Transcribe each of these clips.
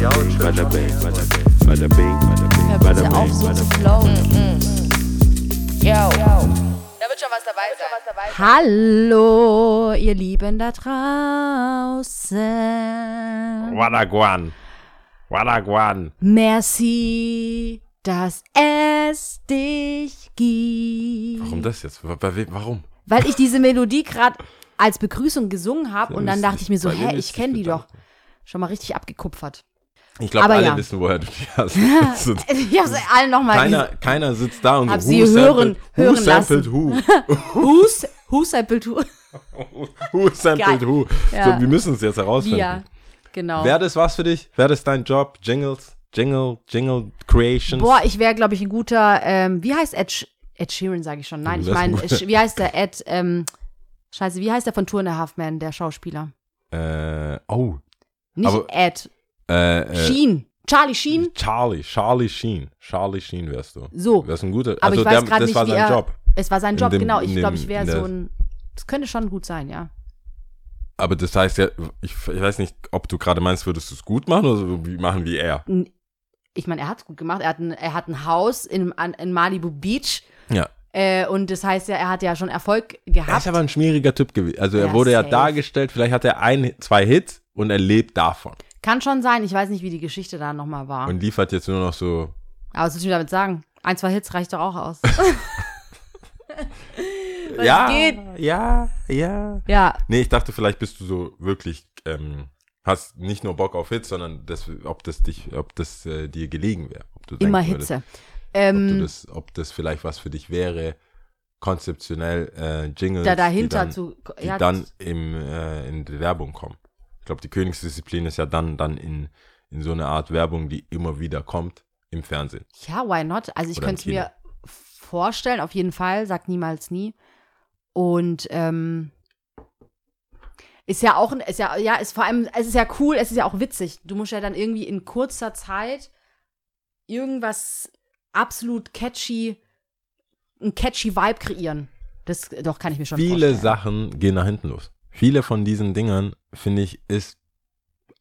bada bing, bada bing, bada bing, auf, so zu flowen. Yo. Da wird schon was dabei sein. Hallo, ihr Lieben da draußen. Wadaguan. Wadaguan. Merci, dass es dich gibt. Warum das jetzt? Warum? Weil ich diese Melodie gerade als Begrüßung gesungen habe und dann dachte ich mir so, hä, ich kenne die doch. Schon mal richtig abgekupfert. Ich glaube, alle ja. wissen, woher du die hast. Ich habe es allen nochmal keiner, keiner sitzt da und Hab so, sie hören- who hören sampled who? Who, who sampled who? who sampled Geil. who? Ja. So, wir müssen es jetzt herausfinden. Ja, genau. Wäre das was für dich? Wäre das dein Job? Jingles? Jingle? Jingle Creations? Boah, ich wäre, glaube ich, ein guter, ähm, wie heißt Ed, Ed Sheeran, sage ich schon. Nein, ich meine, wie heißt der Ed, ähm, scheiße, wie heißt der von Two and a Half Men, der Schauspieler? Äh, oh. Nicht Aber- Ed, Äh, äh, Sheen. Charlie Sheen? Charlie, Charlie Sheen. Charlie Sheen wärst du. So. Wärst ein guter. Aber Also ich weiß der, gerade das nicht, war wie sein er, Job. Es war sein In Job, dem- genau. Ich glaube, ich wäre so ein, das könnte schon gut sein, ja. Aber das heißt ja, ich, ich weiß nicht, ob du gerade meinst, würdest du es gut machen oder so wie machen wie er. Ich meine, er hat es gut gemacht. Er hat ein, er hat ein Haus in, an- in Malibu Beach. Ja. Äh, und das heißt ja, er hat ja schon Erfolg Er gehabt. ist aber ein schmieriger Typ gewesen. Also er Ja, wurde ja safe. dargestellt, vielleicht hat er ein, zwei Hits und er lebt davon. Kann schon sein. Ich weiß nicht, wie die Geschichte da nochmal war. Und liefert jetzt nur noch so. Aber was willst du mir damit sagen? Ein, zwei Hits reicht doch auch aus. Ja, geht? ja, ja. Ja, Nee, ich dachte, vielleicht bist du so wirklich, ähm, hast nicht nur Bock auf Hits, sondern das, ob das dich, ob das äh, dir gelegen wäre. Ob immer würdest, Hitze. Ob, Ähm, das, ob das vielleicht was für dich wäre, konzeptionell äh, Jingles, da dahinter die dann, zu. die Ja, dann im, äh, in die Werbung kommen. Ich glaube, die Königsdisziplin ist ja dann, dann in, in so eine Art Werbung, die immer wieder kommt im Fernsehen. ja, why not? Also ich könnte es mir vorstellen, auf jeden Fall. Sag niemals nie. Und ähm, ist ja auch, ist ja, ja, ist vor allem, es ist ja cool, es ist ja auch witzig. Du musst ja dann irgendwie in kurzer Zeit irgendwas absolut catchy, ein catchy Vibe kreieren. Das doch kann ich mir schon Viele vorstellen. Sachen gehen nach hinten los. Viele von diesen Dingern, finde ich, ist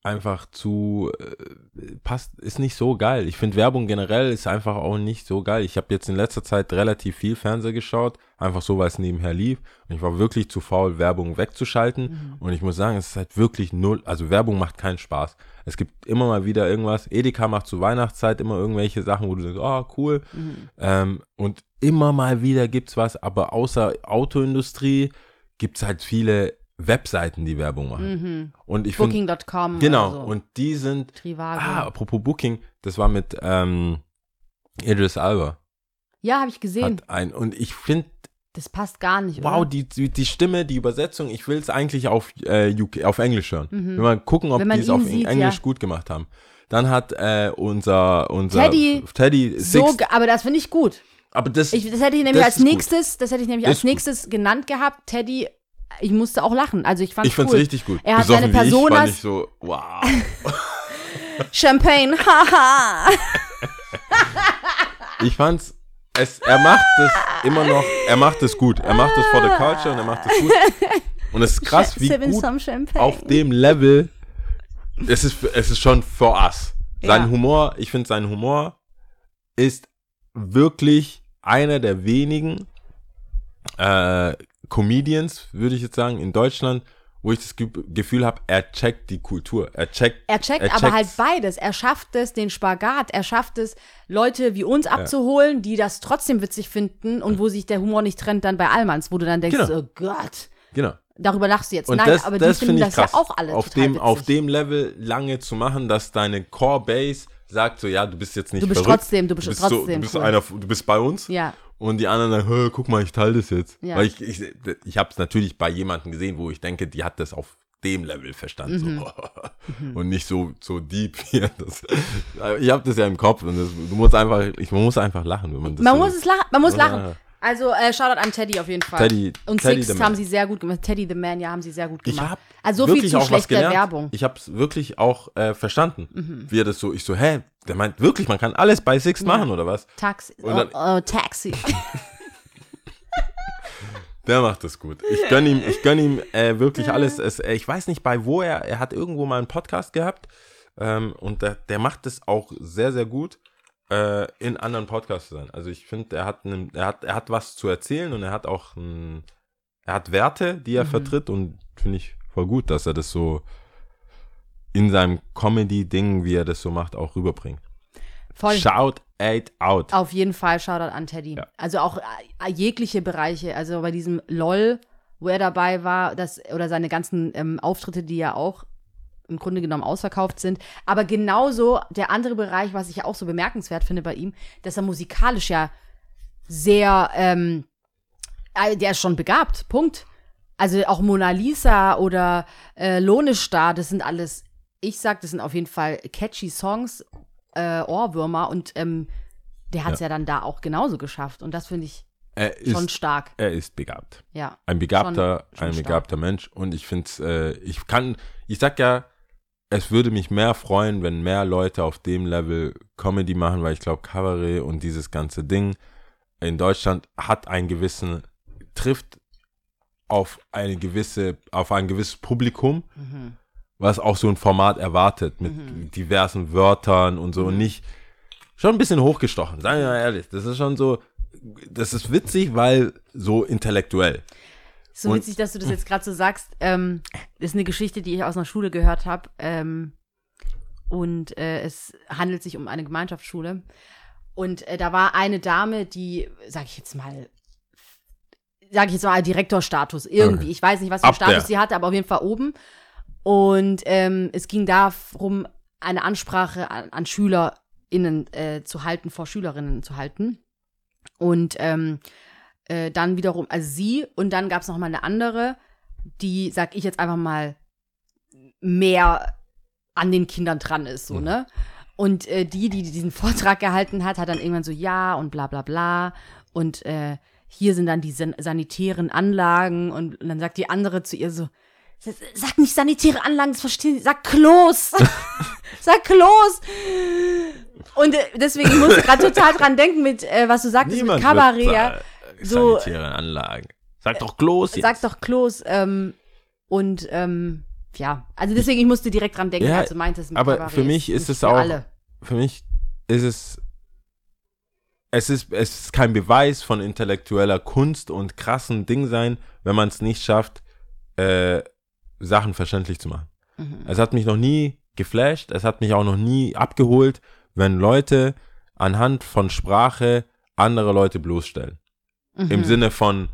einfach zu, äh, passt, ist nicht so geil. Ich finde Werbung generell ist einfach auch nicht so geil. Ich habe jetzt in letzter Zeit relativ viel Fernseher geschaut, einfach so, weil es nebenher lief. Und ich war wirklich zu faul, Werbung wegzuschalten. Mhm. Und ich muss sagen, es ist halt wirklich null, also Werbung macht keinen Spaß. Es gibt immer mal wieder irgendwas. Edeka macht zu Weihnachtszeit immer irgendwelche Sachen, wo du denkst, oh, cool. Mhm. Ähm, und immer mal wieder gibt's was, aber außer Autoindustrie gibt's halt viele Webseiten, die Werbung machen. Mhm. Und ich finde, Booking.com. genau, so. und die sind, Trivago. ah, apropos Booking, das war mit ähm, Idris Alba. ja, habe ich gesehen. Hat ein, und ich finde, das passt gar nicht. wow, oder? die, die, die Stimme, die Übersetzung, ich will es eigentlich auf, äh, UK, auf Englisch hören. Mhm. Will mal gucken, ob Wenn man die es auf sieht, Englisch ja. gut gemacht haben. Dann hat äh, unser, unser Teddy, Teddy so, aber das finde ich gut. aber das, Ich, das hätte ich nämlich als ist gut. nächstes, das hätte ich nämlich Ist als gut. nächstes genannt gehabt. Teddy, ich musste auch lachen. Also ich fand ich cool. richtig gut. Er hat Besoffen seine wie ich, fand ich so, wow. Champagne, haha. Ich fand's, es, er macht es immer noch, er macht es gut. Er macht es for the culture und er macht es gut. Und es ist krass, wie Sipping gut some Champagne. auf dem Level, es ist, es ist schon for us. Sein Ja. Humor, ich finde sein Humor ist wirklich einer der wenigen äh, Comedians, würde ich jetzt sagen, in Deutschland, wo ich das Ge Gefühl habe, er checkt die Kultur. Er checkt. Er checkt er aber halt beides. Er schafft es, den Spagat. Er schafft es, Leute wie uns abzuholen, die das trotzdem witzig finden und wo sich der Humor nicht trennt dann bei Allmanns, wo du dann denkst, Genau. oh Gott, Genau. darüber lachst du jetzt. Und Nein, das, aber das die finden ich das krass. ja auch alle auf dem, witzig. auf dem Level lange zu machen, dass deine Core Base sagt so, ja, du bist jetzt nicht Du bist verrückt. trotzdem- du bist so, trotzdem du bist cool. einer, du bist bei uns. Ja. Und die anderen sagen, "Hä, guck mal, ich teile das jetzt. Ja. Weil ich, ich, ich habe es natürlich bei jemandem gesehen, wo ich denke, die hat das auf dem Level verstanden. Mhm. So. Und nicht so, so deep hier. Das, ich habe das ja im Kopf und das, du musst einfach, ich, man muss einfach lachen, wenn man das Man so, muss es lachen. Man muss Ja. lachen. Also äh, Shoutout an Teddy auf jeden Fall. Teddy- und Teddy Six haben sie sehr gut gemacht. Teddy the Man, ja, haben sie sehr gut Ich gemacht. habe also so viel zu schlechter. Werbung. Mhm. Ich habe es wirklich auch äh, verstanden, wie er das so, ich so, hä, der meint wirklich, man kann alles bei Six machen oder was? Taxi. Dann- oh, oh, Taxi. Der macht das gut. Ich gönn ihm, ich gönn ihm äh, wirklich alles. Es, äh, ich weiß nicht bei wo er, er hat irgendwo mal einen Podcast gehabt. ähm, und der, der macht es auch sehr, sehr gut, äh, in anderen Podcasts zu sein. Also ich finde, er hat, einen- er, hat, er hat was zu erzählen und er hat auch ein, er hat Werte, die er Mhm. vertritt und finde ich voll gut, dass er das so in seinem Comedy-Ding, wie er das so macht, auch rüberbringt. Voll. Shout it out. Auf jeden Fall Shoutout an Teddy. Ja. Also auch äh, jegliche Bereiche. Also bei diesem LOL, wo er dabei war, das, oder seine ganzen ähm, Auftritte, die ja auch im Grunde genommen ausverkauft sind. Aber genauso der andere Bereich, was ich ja auch so bemerkenswert finde bei ihm, dass er musikalisch ja sehr, ähm, äh, der ist schon begabt. Punkt. Also auch Mona Lisa oder äh, Lohne Star, das sind alles, ich sag, das sind auf jeden Fall catchy Songs, äh, Ohrwürmer und ähm, der hat es ja. dann da auch genauso geschafft. Und das finde ich Er schon ist, stark. er ist begabt. Ja. Ein begabter, Schon- schon ein stark. begabter Mensch. Und ich finde äh, ich kann, ich sag ja, es würde mich mehr freuen, wenn mehr Leute auf dem Level Comedy machen, weil ich glaube, Cabaret und dieses ganze Ding in Deutschland hat einen gewissen, trifft auf eine gewisse, auf ein gewisses Publikum, Mhm. was auch so ein Format erwartet, mit diversen Wörtern und Mhm. so und nicht schon ein bisschen hochgestochen, sagen wir mal ehrlich. Das ist schon so, das ist witzig, weil so intellektuell. So Und- witzig, dass du das jetzt gerade so sagst. Ähm, ist eine Geschichte, die ich aus einer Schule gehört habe. Ähm, und äh, es handelt sich um eine Gemeinschaftsschule. Und äh, da war eine Dame, die, sag ich jetzt mal, sag ich jetzt mal, Direktorstatus irgendwie. Okay. Ich weiß nicht, was für einen. Status sie hatte, aber auf jeden Fall oben. Und ähm, es ging darum, eine Ansprache an, an SchülerInnen äh, zu halten, vor Schülerinnen zu halten. Und ähm, äh, dann wiederum, also sie, und dann gab es noch mal eine andere, die, sag ich jetzt einfach mal, mehr an den Kindern dran ist, so, Mhm. ne? Und äh, die, die diesen Vortrag gehalten hat, hat dann irgendwann so, ja und bla bla bla. Und äh, hier sind dann die san sanitären Anlagen. Und, und dann sagt die andere zu ihr so, sag nicht sanitäre Anlagen, das verstehen Sie, sag Klos. sag Klos. Und äh, deswegen ich muss gerade total dran denken mit, äh, was du sagtest mit Kabarett. Äh, so- sanitäre Anlagen. Sag doch Klos jetzt. Sag doch Klos. Ähm, und ähm, ja, also deswegen, ich musste direkt dran denken, Ja, als du meintest mit aber Kabarett für mich ist es für auch- Alle. Für mich ist es es ist, es ist kein Beweis von intellektueller Kunst und krassen Ding sein, wenn man es nicht schafft, äh, Sachen verständlich zu machen. Mhm. Es hat mich noch nie geflasht, es hat mich auch noch nie abgeholt, wenn Leute anhand von Sprache andere Leute bloßstellen. Im Mhm. Sinne von,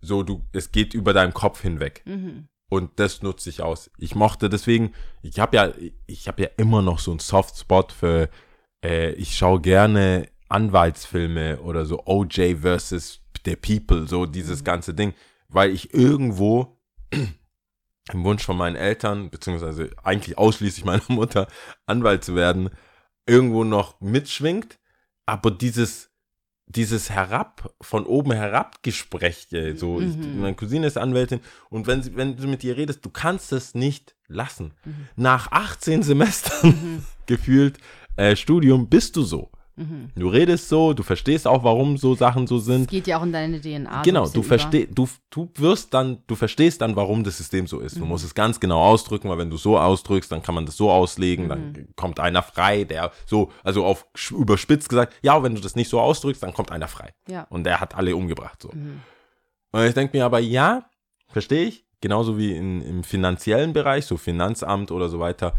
so, du, es geht über deinem Kopf hinweg. Mhm. Und das nutze ich aus. Ich mochte deswegen, ich habe ja, ich habe ja immer noch so einen Softspot für, äh, ich schaue gerne Anwaltsfilme oder so OJ versus The People, so dieses ganze Ding, weil ich irgendwo im Wunsch von meinen Eltern, beziehungsweise eigentlich ausschließlich meiner Mutter, Anwalt zu werden, irgendwo noch mitschwingt, aber dieses, dieses herab, von oben herab Gespräche, so, ich, Mhm. meine Cousine ist Anwältin und wenn, sie, wenn du mit ihr redest, du kannst es nicht lassen. Mhm. Nach 18 Semestern gefühlt äh, Studium bist du so. Mhm. Du redest so, du verstehst auch, warum so Sachen so Es sind. geht ja auch in deine DNA. Genau, so du verstehst, du, du wirst dann, du verstehst dann, warum das System so ist. Du Mhm. musst es ganz genau ausdrücken, weil wenn du so ausdrückst, dann kann man das so auslegen, Mhm. dann kommt einer frei, der so, also auf überspitzt gesagt, ja, wenn du das nicht so ausdrückst, dann kommt einer frei. Ja. Und der hat alle umgebracht, so. Mhm. Und ich denke mir aber, ja, verstehe ich, genauso wie in, im finanziellen Bereich, so Finanzamt oder so weiter,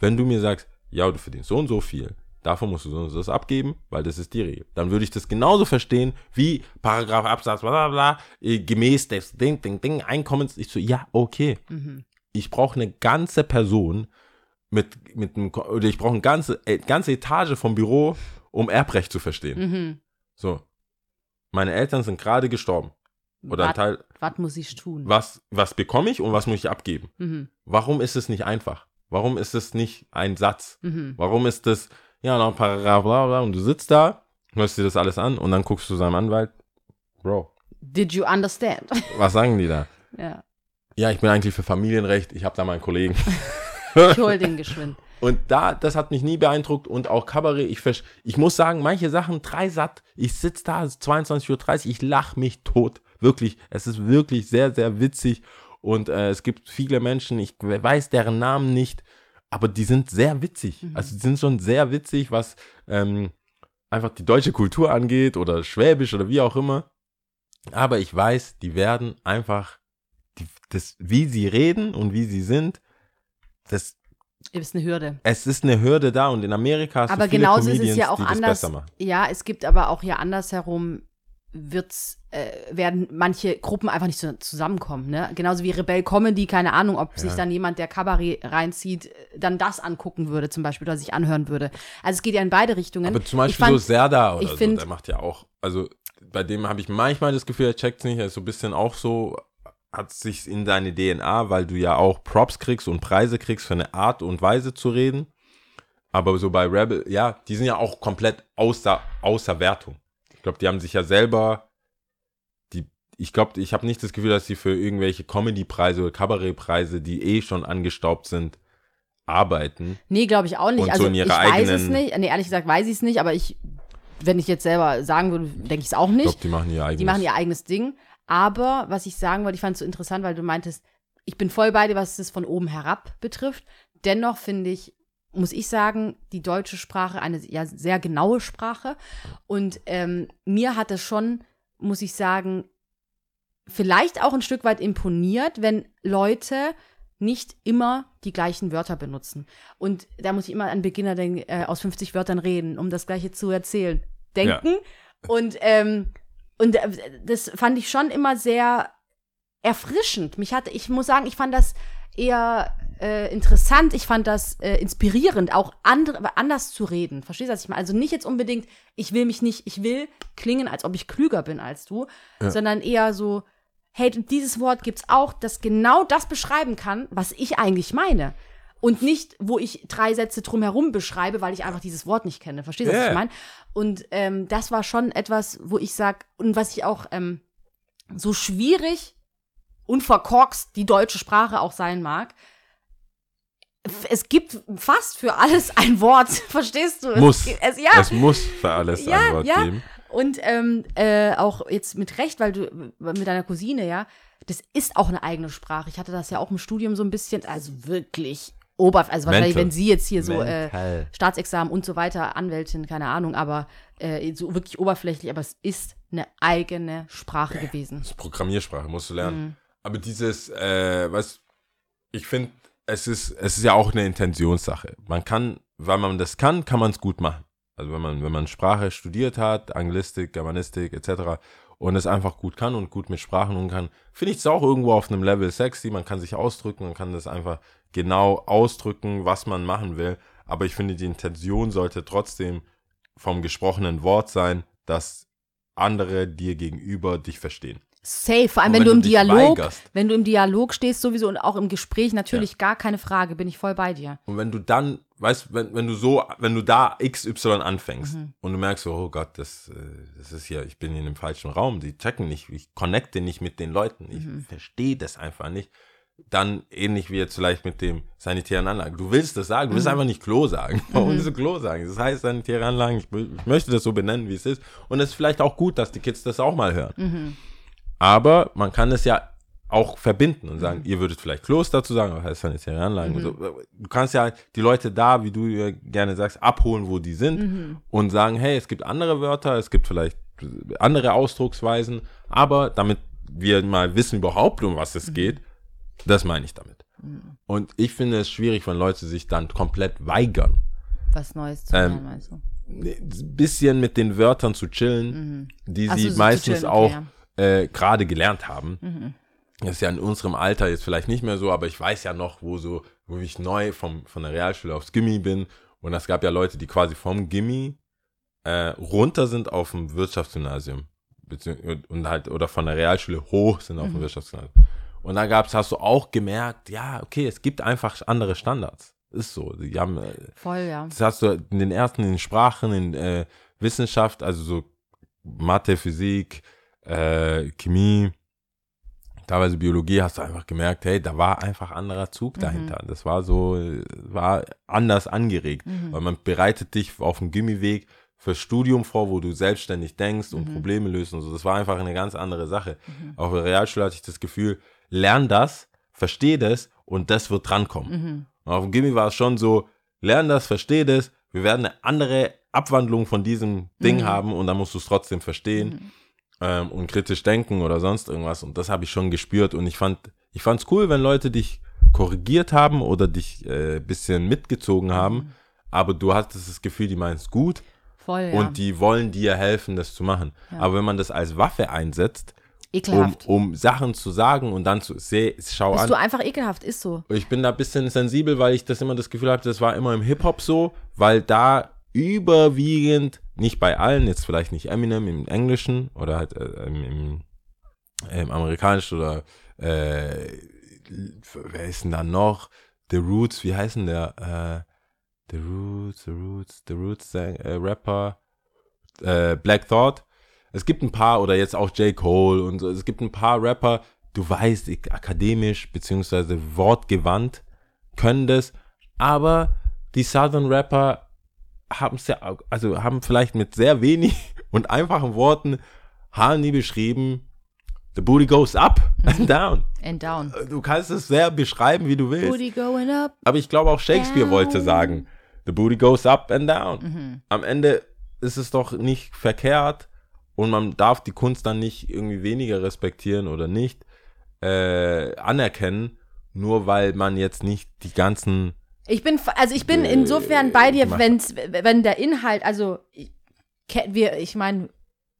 wenn du mir sagst, ja, du verdienst so und so viel, davon musst du das abgeben, weil das ist die Regel. Dann würde ich das genauso verstehen wie Paragraph Absatz, bla bla bla, äh, gemäß des Ding, Ding, Ding, Einkommens. Ich so, ja, okay. Mhm. Ich brauche eine ganze Person mit, mit einem, oder ich brauche eine ganze, äh, ganze Etage vom Büro, um Erbrecht zu verstehen. Mhm. So. Meine Eltern sind gerade gestorben. Oder Was, Teil, was muss ich tun? was, was bekomme ich und was muss ich abgeben? Mhm. Warum ist es nicht einfach? Warum ist es nicht ein Satz? Mhm. Warum ist es, ja, noch ein Paragraph, bla bla, und du sitzt da, hörst dir das alles an und dann guckst du seinem Anwalt, Bro, Did you understand? was sagen die da? ja. Ja, ich bin eigentlich für Familienrecht, ich habe da meinen Kollegen. Ich hol den geschwind. Und da, das hat mich nie beeindruckt und auch Kabarett, ich, ich muss sagen, manche Sachen, drei satt, ich sitze da, es ist 22.30 Uhr, ich lache mich tot. Wirklich, es ist wirklich sehr, sehr witzig und äh, es gibt viele Menschen, ich weiß deren Namen nicht, aber die sind sehr witzig. Mhm. Also die sind schon sehr witzig, was ähm, einfach die deutsche Kultur angeht oder Schwäbisch oder wie auch immer. Aber ich weiß, die werden einfach, die, das, wie sie reden und wie sie sind, das, Ist eine Hürde. es ist eine Hürde da und in Amerika hast Aber du viele genauso ist es Comedians, ja auch anders. Ja, es gibt aber auch hier andersherum wird's, äh, werden manche Gruppen einfach nicht so zusammenkommen, ne? Genauso wie Rebell Comedy, keine Ahnung, ob sich Ja. dann jemand, der Kabarett reinzieht, äh, dann das angucken würde, zum Beispiel, oder sich anhören würde. Also es geht ja in beide Richtungen. Aber zum Beispiel fand- so Serda oder so, find- der macht ja auch, also bei dem habe ich manchmal das Gefühl, er checkt nicht, er ist so ein bisschen auch so, hat sich in deine DNA, weil du ja auch Props kriegst und Preise kriegst für eine Art und Weise zu reden. Aber so bei Rebel, ja, die sind ja auch komplett außer, außer Wertung. Ich glaube, die haben sich ja selber, die, ich glaube, ich habe nicht das Gefühl, dass sie für irgendwelche Comedy-Preise oder Kabarettpreise, die eh schon angestaubt sind, arbeiten. Nee, glaube ich auch nicht. Und so also in ihrer ich weiß es nicht. Nee, ehrlich gesagt weiß ich es nicht, aber ich, wenn ich jetzt selber sagen würde, denke ich es auch Ich nicht. glaube, die machen ihr eigenes. Die machen ihr eigenes Ding. Aber was ich sagen wollte, ich fand es so interessant, weil du meintest, ich bin voll bei dir, was es von oben herab betrifft. Dennoch finde ich, muss ich sagen, die deutsche Sprache eine ja, sehr genaue Sprache. Und ähm, mir hat es schon, muss ich sagen, vielleicht auch ein Stück weit imponiert, wenn Leute nicht immer die gleichen Wörter benutzen. Und da muss ich immer an Beginner denken, äh, aus 50 Wörtern reden, um das Gleiche zu erzählen. Denken. Und, ähm, und äh, das fand ich schon immer sehr erfrischend. Mich hatte, ich muss sagen, ich fand das eher äh, interessant, ich fand das äh, inspirierend, auch andere, anders zu reden. Verstehst du, was ich meine? Also nicht jetzt unbedingt, ich will mich nicht, ich will klingen, als ob ich klüger bin als du, Ja. sondern eher so, hey, dieses Wort gibt's auch, das genau das beschreiben kann, was ich eigentlich meine. Und nicht, wo ich drei Sätze drumherum beschreibe, weil ich einfach dieses Wort nicht kenne. Verstehst du, was Ja. ich meine? Und ähm, das war schon etwas, wo ich sag, und was ich auch ähm, so schwierig und verkorkst die deutsche Sprache auch sein mag, es gibt fast für alles ein Wort, verstehst du? Es Muss. Es, ja, Es muss für alles Ja, ein Wort ja. geben. und ähm, äh, auch jetzt mit Recht, weil du mit deiner Cousine, ja, das ist auch eine eigene Sprache. Ich hatte das ja auch im Studium so ein bisschen, also wirklich oberf, also wahrscheinlich, Mental. wenn sie jetzt hier so äh. Staatsexamen und so weiter, Anwältin, keine Ahnung, aber äh, so wirklich oberflächlich, aber es ist eine eigene Sprache gewesen. Das ist Programmiersprache, musst du lernen. Mhm. Aber dieses, äh, was, ich finde, es ist, es ist ja auch eine Intentionssache. Man kann, weil man das kann, kann man es gut machen. Also wenn man, wenn man Sprache studiert hat, Anglistik, Germanistik etc. und es einfach gut kann und gut mit Sprachen umgehen kann, finde ich es auch irgendwo auf einem Level sexy. Man kann sich ausdrücken, man kann das einfach genau ausdrücken, was man machen will. Aber ich finde, die Intention sollte trotzdem vom gesprochenen Wort sein, dass andere dir gegenüber dich verstehen. Safe, vor allem wenn, wenn du im Dialog, weigerst. wenn du im Dialog stehst sowieso und auch im Gespräch natürlich gar keine Frage, bin ich voll bei dir. Und wenn du dann, weißt, wenn, wenn du so, wenn du da XY anfängst Mhm. und du merkst so, oh Gott, das, äh, das ist hier, ich bin hier in einem falschen Raum, die checken nicht, ich connecte nicht mit den Leuten, ich Mhm. verstehe das einfach nicht. Dann ähnlich wie jetzt vielleicht mit dem sanitären Anlagen. Du willst das sagen, du willst einfach nicht Klo sagen. Warum willst du Klo sagen? Das heißt sanitäre Anlagen, ich, ich möchte das so benennen, wie es ist. Und es ist vielleicht auch gut, dass die Kids das auch mal hören. Aber man kann es ja auch verbinden und sagen, ihr würdet vielleicht Klos dazu sagen, aber heißt sanitäre Anlagen. und So. Du kannst ja die Leute da, wie du ja gerne sagst, abholen, wo die sind und sagen, hey, es gibt andere Wörter, es gibt vielleicht andere Ausdrucksweisen, aber damit wir mal wissen überhaupt, um was es geht, das meine ich damit. Und ich finde es schwierig, wenn Leute sich dann komplett weigern, Was Neues zu Ähm, lernen, meinst du? ein bisschen mit den Wörtern zu chillen, die Ach sie so zu meistens chillen, auch okay, äh, gerade gelernt haben. Das ist ja in unserem Alter jetzt vielleicht nicht mehr so, aber ich weiß ja noch, wo so, wo ich neu vom, von der Realschule aufs Gimmi bin. Und es gab ja Leute, die quasi vom Gimmi äh, runter sind auf dem Wirtschaftsgymnasium. Und halt, oder von der Realschule hoch sind auf dem Wirtschaftsgymnasium. Und da gab's, hast du auch gemerkt, ja, okay, es gibt einfach andere Standards. Ist so. Die haben, äh, Voll, ja. das hast du in den ersten in den Sprachen, in äh, Wissenschaft, also so Mathe, Physik, äh, Chemie, teilweise Biologie, hast du einfach gemerkt, hey, da war einfach anderer Zug dahinter. Das war so, war anders angeregt, weil man bereitet dich auf dem Gimmiweg fürs Studium vor, wo du selbstständig denkst und Probleme löst und so. Das war einfach eine ganz andere Sache. Auf der Realschule hatte ich das Gefühl, lern das, versteh das und das wird drankommen. Und auf dem Gimme war es schon so, lern das, versteh das, wir werden eine andere Abwandlung von diesem Ding Mhm. haben und dann musst du es trotzdem verstehen ähm, und kritisch denken oder sonst irgendwas. Und das habe ich schon gespürt und ich fand ich fand's cool, wenn Leute dich korrigiert haben oder dich äh, bisschen mitgezogen haben, Mhm. aber du hattest das Gefühl, die meinen es gut Voll, ja. und die wollen dir helfen, das zu machen. Aber wenn man das als Waffe einsetzt, um, Ekelhaft. um Sachen zu sagen und dann zu seh, schau Bist an. du einfach ekelhaft, ist so. Ich bin da ein bisschen sensibel, weil ich das immer das Gefühl hatte, das war immer im Hip-Hop so, weil da überwiegend, nicht bei allen, jetzt vielleicht nicht Eminem im Englischen oder halt äh, im, im, im Amerikanischen oder äh, wer ist denn da noch? The Roots, wie heißen der? Äh, The Roots, The Roots, The Roots äh, Rapper, äh, Black Thought. Es gibt ein paar, oder jetzt auch J. Cole und so, es gibt ein paar Rapper, du weißt, ich- akademisch beziehungsweise wortgewandt können das, aber die Southern Rapper haben es ja, also haben vielleicht mit sehr wenig und einfachen Worten haben die beschrieben, the booty goes up and down. And down. Du kannst es sehr beschreiben, wie du willst. Booty going up. Aber ich glaube auch Shakespeare Down. wollte sagen, the booty goes up and down. Mhm. Am Ende ist es doch nicht verkehrt und man darf die Kunst dann nicht irgendwie weniger respektieren oder nicht äh, anerkennen, nur weil man jetzt nicht die ganzen Ich bin, also ich bin Äh, insofern bei dir, wenn's, wenn der Inhalt, also wir, ich meine,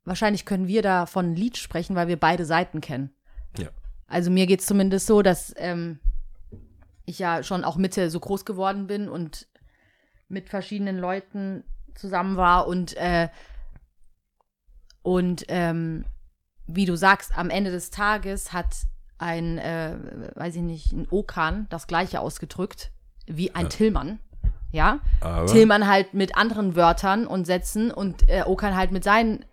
wahrscheinlich können wir da von ein Lied sprechen, weil wir beide Seiten kennen. Ja. Also mir geht es zumindest so, dass ähm, ich ja schon auch Mitte so groß geworden bin und mit verschiedenen Leuten zusammen war und äh, und ähm, wie du sagst, am Ende des Tages hat ein, äh, weiß ich nicht, ein Okan das gleiche ausgedrückt wie ein Tillmann. Ja, aber Tillmann halt mit anderen Wörtern und Sätzen und äh, Okan halt mit seinen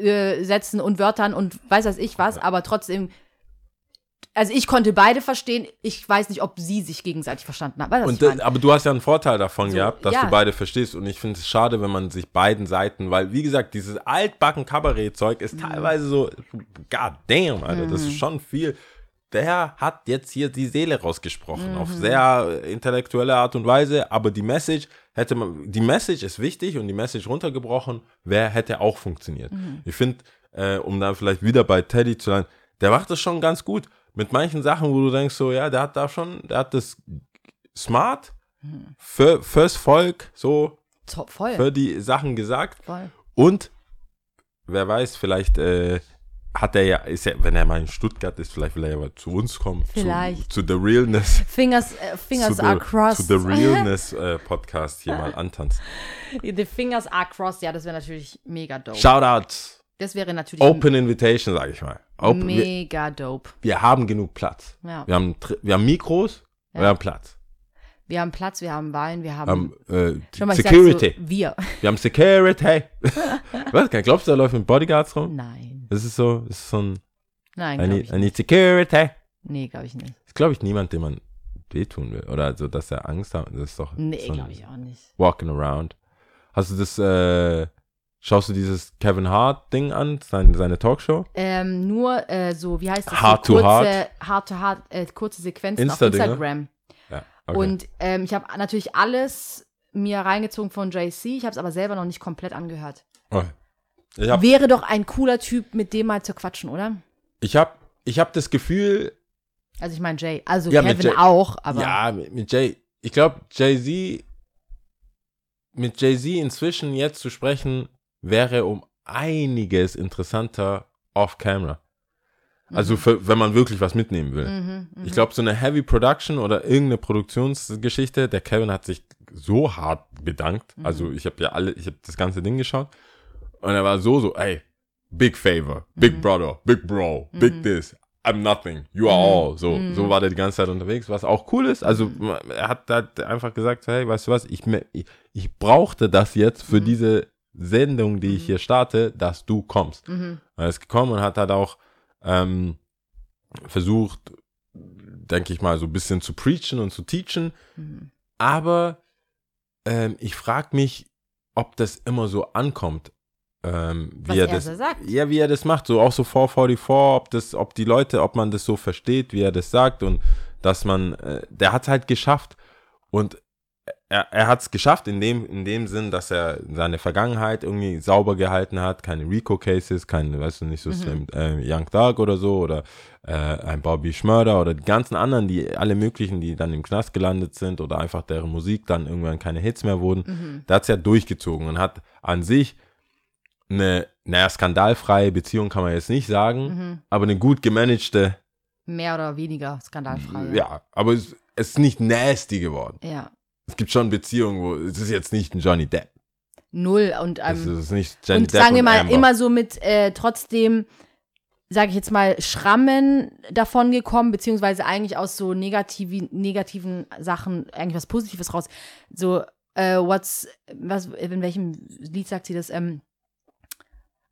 äh, Sätzen und Wörtern und weiß was ich was, aber trotzdem, also ich konnte beide verstehen. Ich weiß nicht, ob sie sich gegenseitig verstanden haben. Weißt und, meine? aber du hast ja einen Vorteil davon So, gehabt, dass ja. du beide verstehst. Und ich finde es schade, wenn man sich beiden Seiten, weil, wie gesagt, dieses altbacken Kabarett-Zeug Mhm. ist teilweise so, god damn, Alter, das ist schon viel. Der hat jetzt hier die Seele rausgesprochen, Mhm. auf sehr intellektuelle Art und Weise, aber die Message hätte man, die Message ist wichtig und die Message runtergebrochen, wer hätte auch funktioniert. Mhm. Ich finde, äh, um dann vielleicht wieder bei Teddy zu sein, der macht das schon ganz gut. Mit manchen Sachen, wo du denkst, so, ja, der hat da schon, der hat das smart Mhm. für, fürs Volk so So, voll, für die Sachen gesagt. voll. Und wer weiß, vielleicht äh, hat er ja, ist ja, wenn er mal in Stuttgart ist, vielleicht will er ja mal zu uns kommen. Vielleicht. Zu, zu The Realness. Fingers, äh, fingers zu are the, crossed. Zu The Realness äh, Podcast hier mal antanzen. The fingers are crossed, ja, das wäre natürlich mega dope. Shoutouts. das wäre natürlich Open Invitation, sage ich mal. Open, wir, mega dope. wir haben genug Platz. Ja. Wir haben, wir haben Mikros, Ja. wir haben Platz. Wir haben Platz, wir haben Wein, wir haben. Wir haben äh, Schau mal, ich sag Security. So, wir. Wir haben Security. Was? Glaubst du, da läuft mit Bodyguards rum? Nein. Das ist so, das ist so ein Nein, I need, ich I nicht. need security. Nee, glaube ich nicht. Das ist, glaube ich, niemand, dem man wehtun will. Oder so, dass er Angst hat. Das ist doch Nee, so glaube ich auch nicht. Walking around. Hast du das, äh, schaust du dieses Kevin Hart Ding an, seine, seine Talkshow? Ähm, nur äh, so, wie heißt das? Heart so to kurze, Hard to Hard, äh, kurze Sequenzen auf Insta-Dinger? Instagram. Ja. Okay. Und ähm, ich habe natürlich alles mir reingezogen von JC. Ich habe es aber selber noch nicht komplett angehört. habe Wäre doch ein cooler Typ, mit dem mal zu quatschen, oder? ich hab, ich hab das Gefühl, Also ich meine Jay. Also Ja, Kevin Jay- auch, aber ja, mit, mit Jay, ich glaube, Jay-Z, mit Jay-Z inzwischen jetzt zu sprechen, wäre um einiges interessanter off-camera. Also, für, wenn man wirklich was mitnehmen will. Mhm, mhm. Ich glaube, so eine Heavy Production oder irgendeine Produktionsgeschichte, der Kevin hat sich so hart bedankt. Mhm. Also ich habe ja alle, ich habe das ganze Ding geschaut und er war so so, ey, big favor, big Mhm. brother, big bro, big this, I'm nothing, you are all. So, Mhm. so war der die ganze Zeit unterwegs, was auch cool ist. Also er hat da einfach gesagt, hey, weißt du was, ich, ich, ich brauchte das jetzt für Mhm. diese Sendung, die ich hier starte, dass du kommst. Mhm. Er ist gekommen und hat halt auch ähm, versucht, denke ich mal, so ein bisschen zu preachen und zu teachen. Mhm. Aber ähm, ich frage mich, ob das immer so ankommt. Ähm, wie Was er, das, so sagt. Ja, wie er das macht. So auch so 444, ob das, ob die Leute, ob man das so versteht, wie er das sagt und dass man, äh, der hat halt geschafft. Und er, er hat es geschafft in dem, in dem Sinn, dass er seine Vergangenheit irgendwie sauber gehalten hat. Keine Rico-Cases, keine, weißt du, nicht so Slim, äh, Young Thug oder so oder äh, ein Bobby Schmörder oder die ganzen anderen, die alle möglichen, die dann im Knast gelandet sind oder einfach deren Musik dann irgendwann keine Hits mehr wurden. Mhm. Da hat es ja durchgezogen und hat an sich eine, naja, skandalfreie Beziehung kann man jetzt nicht sagen, Mhm. aber eine gut gemanagte, Mehr oder weniger skandalfrei. ja, aber es, es ist nicht nasty geworden. Ja. Es gibt schon Beziehungen, wo es ist jetzt nicht ein Johnny Depp. Null. Und, Es ähm, ist nicht Johnny und Depp sagen wir mal, Amber. immer so mit äh, trotzdem, sage ich jetzt mal, Schrammen davon gekommen, beziehungsweise eigentlich aus so negativen, negativen Sachen eigentlich was Positives raus. So, äh, what's, was, in welchem Lied sagt sie das? Ähm,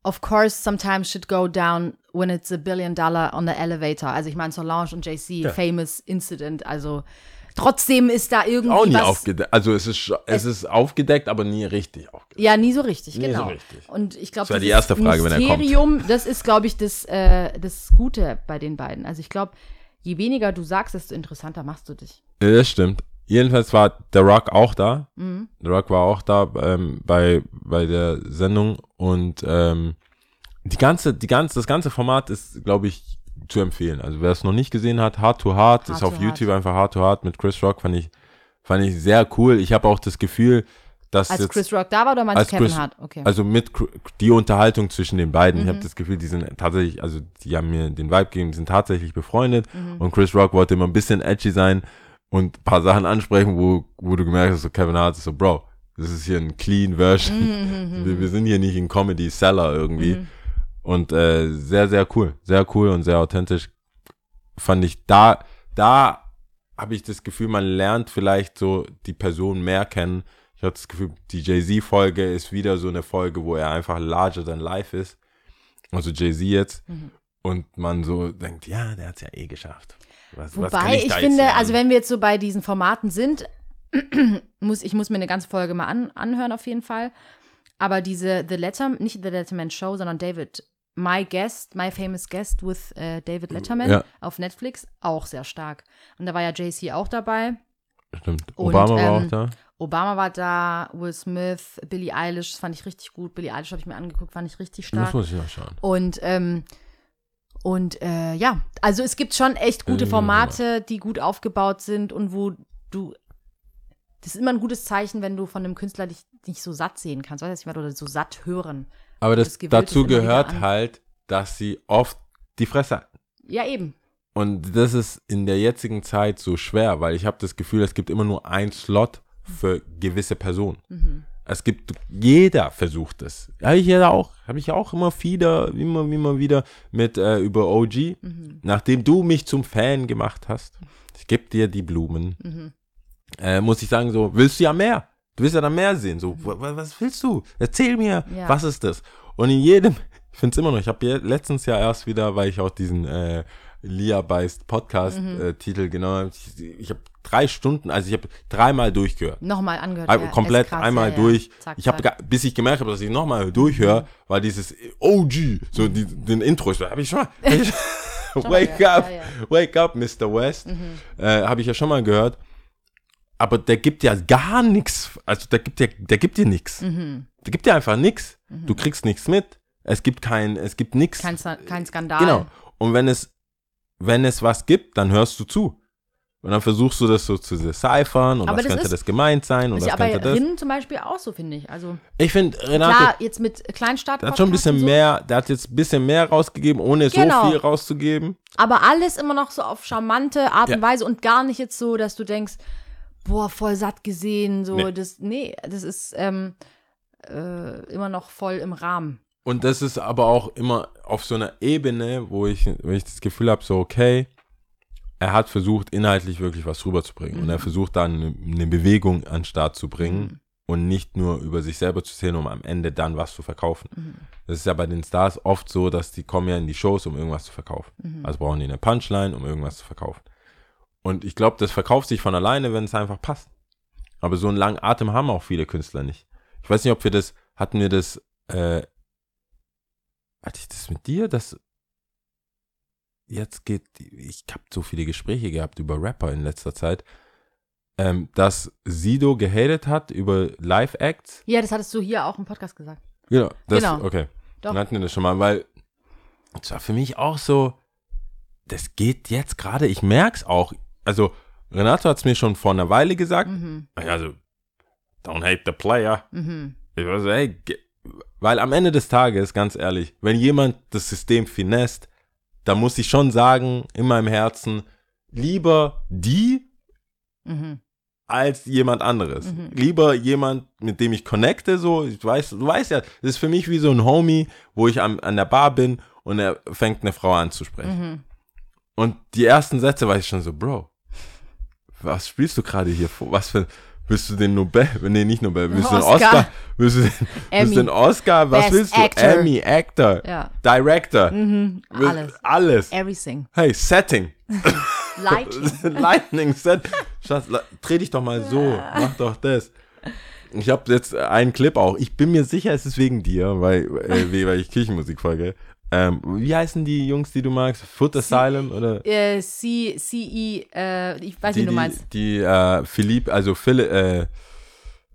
Of course, sometimes should go down when it's a billion dollar on the elevator. Also ich meine Solange und JC, Ja. famous incident. Also trotzdem ist da irgendwie auch nie aufgedeckt. Also es ist, sch- es ist aufgedeckt, aber nie richtig aufgedeckt. Ja, nie so richtig, Nie so genau. richtig. Und ich glaube, Das wär die erste Frage, wenn er kommt. Mysterium, das ist, glaube ich, das, äh, das Gute bei den beiden. Also ich glaube, je weniger du sagst, desto interessanter machst du dich. Ja, das stimmt. Jedenfalls war The Rock auch da. Mhm. The Rock war auch da ähm, bei, bei der Sendung und ähm, die ganze, die ganze, das ganze Format ist, glaube ich, zu empfehlen. Also wer es noch nicht gesehen hat, Hard to Hard, Hard ist to auf Hard. YouTube einfach Hard to Hard mit Chris Rock, fand ich, fand ich sehr cool. Ich habe auch das Gefühl, dass Als jetzt, Chris Rock da war oder meinst als Kevin Chris- Hart? Okay. also mit die Unterhaltung zwischen den beiden. Ich habe Mhm. das Gefühl, die sind tatsächlich, also die haben mir den Vibe gegeben, die sind tatsächlich befreundet Mhm. und Chris Rock wollte immer ein bisschen edgy sein und ein paar Sachen ansprechen, wo, wo du gemerkt hast, so Kevin Hart ist so, Bro, das ist hier ein clean Version. Mhm, wir, wir sind hier nicht in Comedy Seller irgendwie. Und äh, sehr, sehr cool. Sehr cool und sehr authentisch. Fand ich da, da habe ich das Gefühl, man lernt vielleicht so die Person mehr kennen. Ich habe das Gefühl, die Jay-Z-Folge ist wieder so eine Folge, wo er einfach larger than life ist. Also Jay-Z jetzt. Mhm. Und man so denkt, ja, der hat es ja eh geschafft. Was, was Wobei ich, da jetzt finde, also wenn wir jetzt so bei diesen Formaten sind, muss ich muss mir eine ganze Folge mal an, anhören auf jeden Fall. Aber diese The Letter, nicht The Letterman Show, sondern David, My Guest, My Famous Guest with äh, David Letterman Ja. auf Netflix, auch sehr stark. Und da war ja JC auch dabei. Stimmt. Und, Obama war ähm, auch da. Obama war da, Will Smith, Billie Eilish, das fand ich richtig gut. Billie Eilish habe ich mir angeguckt, fand ich richtig stark. Das muss ich noch schauen. Und, ähm, und äh, ja, also es gibt schon echt gute Ja. Formate, die gut aufgebaut sind und wo du. Das ist immer ein gutes Zeichen, wenn du von einem Künstler dich nicht so satt sehen kannst, weißt du, oder so satt hören. Aber das, das dazu gehört halt, dass sie oft die Fresse halten. Ja, eben. Und das ist in der jetzigen Zeit so schwer, weil ich habe das Gefühl, es gibt immer nur ein Slot für gewisse Personen. Mhm. Es gibt, jeder versucht es. Habe ich ja auch, habe ich auch immer wieder, immer, immer wieder mit äh, über OG. Mhm. Nachdem du mich zum Fan gemacht hast, ich gebe dir die Blumen, Mhm. äh, muss ich sagen, so, willst du ja mehr. Du willst ja dann mehr sehen. So, wa- was willst du? Erzähl mir, Ja. was ist das? Und in jedem, ich finde es immer noch, ich habe letztens ja erst wieder, weil ich auch diesen äh, Lia Beist Podcast-Titel genommen habe, ich, ich habe drei Stunden, also ich habe dreimal durchgehört. Nochmal angehört. Ein- ja, komplett krass, einmal ja, durch. Zack, ich habe, bis ich gemerkt habe, dass ich nochmal durchhöre, war dieses OG, so die, den Intro, ich habe ich schon mal, hab ich, wake up, Mhm. wake up, Mr. West, äh, habe ich ja schon mal gehört. Aber der gibt ja gar nichts, also der gibt ja, der gibt dir nichts. Mhm. Der gibt dir einfach nichts. Du kriegst nichts mit. Es gibt kein, es gibt nichts. Kein, kein Skandal. Genau. Und wenn es, wenn es was gibt, dann hörst du zu. Und dann versuchst du das so zu deciphern und Aber was das könnte ist- das gemeint sein und Ist was ja könnte das. Rinnen zum Beispiel auch so, finde ich. Also Ich finde, Renate, klar, jetzt mit Kleinstadt. der hat schon ein bisschen so, mehr, der hat jetzt ein bisschen mehr rausgegeben, ohne Genau. so viel rauszugeben. Aber alles immer noch so auf charmante Art Ja. und Weise und gar nicht jetzt so, dass du denkst, boah, voll satt gesehen, so Nee. das, nee, das ist ähm, äh, immer noch voll im Rahmen. Und das ist aber auch immer auf so einer Ebene, wo ich, wo ich das Gefühl habe, so, okay, er hat versucht, inhaltlich wirklich was rüberzubringen. Und er versucht dann eine, eine Bewegung an den Start zu bringen und nicht nur über sich selber zu zählen, um am Ende dann was zu verkaufen. Das ist ja bei den Stars oft so, dass die kommen ja in die Shows, um irgendwas zu verkaufen. Also brauchen die eine Punchline, um irgendwas zu verkaufen. Und ich glaube, das verkauft sich von alleine, wenn es einfach passt. Aber so einen langen Atem haben auch viele Künstler nicht. Ich weiß nicht, ob wir das, hatten wir das, äh, hatte ich das mit dir, dass jetzt geht, ich habe so viele Gespräche gehabt über Rapper in letzter Zeit. ähm, dass Sido gehatet hat über Live-Acts. Ja, das hattest du hier auch im Podcast gesagt. Genau, das, Genau. okay. Doch. Dann hatten wir das schon mal, weil es war für mich auch so, das geht jetzt gerade, ich merk's auch. Also, Renato hat es mir schon vor einer Weile gesagt. Mhm. Also, don't hate the player. Mhm. Ich war so, hey, weil am Ende des Tages, ganz ehrlich, wenn jemand das System finest, dann muss ich schon sagen, in meinem Herzen, lieber die Mhm. als jemand anderes. Mhm. Lieber jemand, mit dem ich connecte, so, ich weiß, du weißt ja, das ist für mich wie so ein Homie, wo ich am, an der Bar bin und er fängt eine Frau anzusprechen. Mhm. Und die ersten Sätze war ich schon so, Bro, was spielst du gerade hier vor? Was für, willst du den Nobel, nee, nicht Nobel, willst du den Oscar. Willst du den, willst du den Oscar? Was Best willst du? Actor. Emmy, Actor, Ja. Director, Mhm. Alles. alles. Everything. Hey, Setting. Lighting. Lightning Set. Schatz, dreh dich doch mal so. Mach doch das. Ich habe jetzt einen Clip auch. Ich bin mir sicher, es ist wegen dir, weil, äh, weil ich Kirchenmusik folge. Ähm, wie heißen die Jungs, die du magst? Foot Asylum oder? äh, C, CE, äh, ich weiß, Die, wie du die, meinst. die äh, Philipp, also Phil, äh,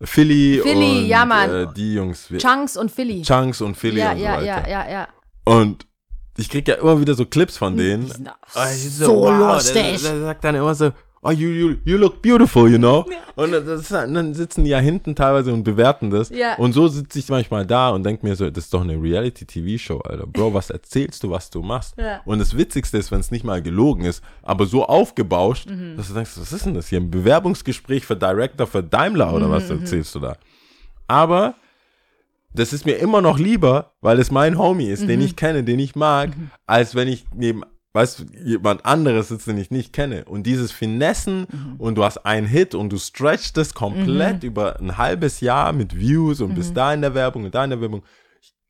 Philly, Philly, und ja, Mann. Äh, die Jungs. Chunks und Philly. Chunks und Philly ja, und so ja, weiter. ja, ja, ja. Und ich krieg ja immer wieder so Clips von denen. Die Ah, ich so wow, lustig. Der, der sagt dann immer so, oh, you, you, you look beautiful, you know? Und ist, dann sitzen die ja hinten teilweise und bewerten das. Ja. Und so sitze ich manchmal da und denke mir so, das ist doch eine Reality-TV-Show, Alter. Bro, was erzählst du, was du machst? Ja. Und das Witzigste ist, wenn es nicht mal gelogen ist, aber so aufgebauscht, Mhm. dass du denkst, was ist denn das hier? Ein Bewerbungsgespräch für Director für Daimler oder Mhm, was erzählst du da? Aber das ist mir immer noch lieber, weil es mein Homie ist, Mhm. den ich kenne, den ich mag, als wenn ich neben, weißt du, jemand anderes sitzt, den ich nicht kenne. Und dieses Finessen Mhm. und du hast einen Hit und du stretchst das komplett über ein halbes Jahr mit Views und Mhm. bis da in der Werbung und da in der Werbung.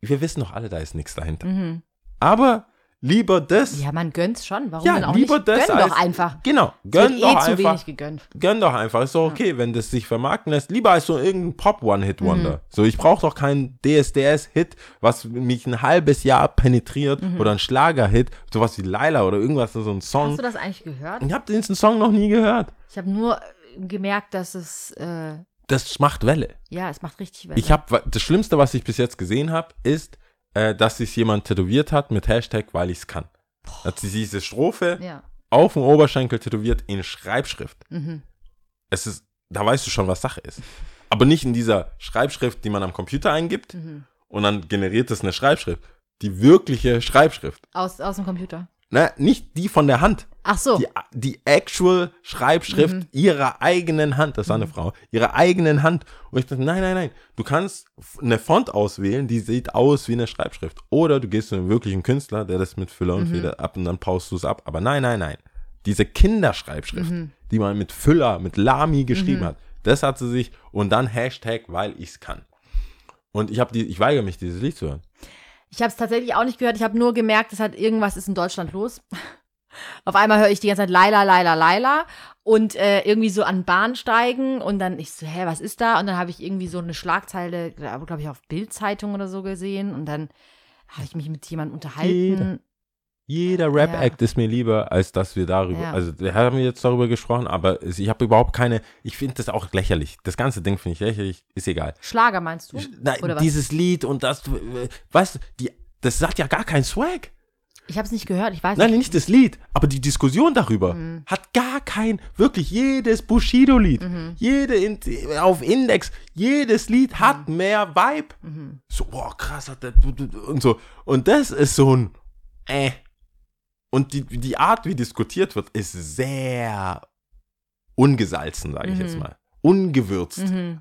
Wir wissen doch alle, da ist nichts dahinter. Mhm. Aber lieber das. Ja, man gönnt's schon. Warum Ja, denn auch lieber nicht? das Gönn als- doch einfach. Genau, Es gönn wird doch eh zu einfach. wenig gegönnt. Gönn doch einfach, ist doch okay, wenn das sich vermarkten lässt. Lieber als so irgendein Pop-One-Hit-Wonder. Mhm. So, ich brauche doch keinen DSDS-Hit, was mich ein halbes Jahr penetriert Mhm. oder ein Schlager-Hit, sowas wie Laila oder irgendwas, so ein Song. Hast du das eigentlich gehört? Ich habe diesen Song noch nie gehört. Ich habe nur äh, gemerkt, dass es, äh, Das macht Welle. ja, es macht richtig Welle. Ich habe das Schlimmste, was ich bis jetzt gesehen habe, ist, äh, dass sich jemand tätowiert hat mit Hashtag, weil ich's kann. Hat sie diese Strophe Ja. auf dem Oberschenkel tätowiert in Schreibschrift. Mhm. es ist, da weißt du schon, was Sache ist. Aber nicht in dieser Schreibschrift, die man am Computer eingibt Mhm. und dann generiert es eine Schreibschrift. Die wirkliche Schreibschrift. Aus, aus dem Computer. Ne, nicht die von der Hand. Ach so. Die, die actual Schreibschrift Mhm. ihrer eigenen Hand. Das war eine Frau. Ihrer eigenen Hand. Und ich dachte, nein, nein, nein. Du kannst eine Font auswählen, die sieht aus wie eine Schreibschrift. Oder du gehst zu einem wirklichen Künstler, der das mit Füller Mhm. und Feder ab und dann paust du es ab. Aber nein, nein, nein. Diese Kinderschreibschrift, Mhm. die man mit Füller, mit Lami geschrieben hat, das hat sie sich und dann Hashtag, weil ich's kann. Und ich habe die, ich weigere mich, dieses Lied zu hören. Ich habe es tatsächlich auch nicht gehört. Ich habe nur gemerkt, es hat irgendwas ist in Deutschland los. Auf einmal höre ich die ganze Zeit Laila, Laila, Laila und äh, irgendwie so an Bahnsteigen und dann ich so, hä, was ist da? Und dann habe ich irgendwie so eine Schlagzeile, glaube ich, auf Bildzeitung oder so gesehen und dann habe ich mich mit jemandem unterhalten. Jeder Rap-Act ist mir lieber, als dass wir darüber, Ja. also wir haben jetzt darüber gesprochen, aber ich habe überhaupt keine, ich finde das auch lächerlich. Das ganze Ding finde ich lächerlich, ist egal. Schlager meinst du? Nein, dieses Lied und das, weißt du, die, das hat ja gar keinen Swag. Ich habe es nicht gehört, ich weiß Nein, nicht. nicht das Lied, aber die Diskussion darüber Mhm. hat gar kein, wirklich jedes Bushido-Lied, Mhm. jede in, auf Index, jedes Lied hat mehr Vibe. Mhm. So, boah, krass, hat der, und so. Und das ist so ein, äh. Und die, die Art, wie diskutiert wird, ist sehr ungesalzen, sage ich Mhm. jetzt mal. Ungewürzt. Mhm.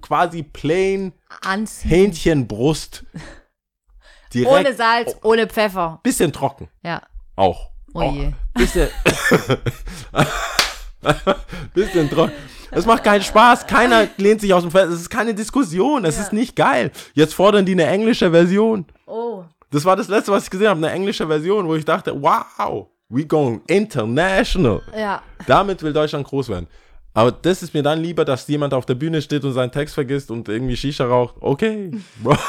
Quasi plain Anziehen. Hähnchenbrust. Direkt. Ohne Salz, ohne Pfeffer. Bisschen trocken. Ja. Auch. Oh Auch. je. Bisschen. bisschen trocken. Es macht keinen Spaß. Keiner lehnt sich aus dem Fenster. Es ist keine Diskussion. Es Ja. ist nicht geil. Jetzt fordern die eine englische Version. Oh. Das war das letzte, was ich gesehen habe. Eine englische Version, wo ich dachte, wow, we going international. Ja. Damit will Deutschland groß werden. Aber das ist mir dann lieber, dass jemand auf der Bühne steht und seinen Text vergisst und irgendwie Shisha raucht. Okay, Bro.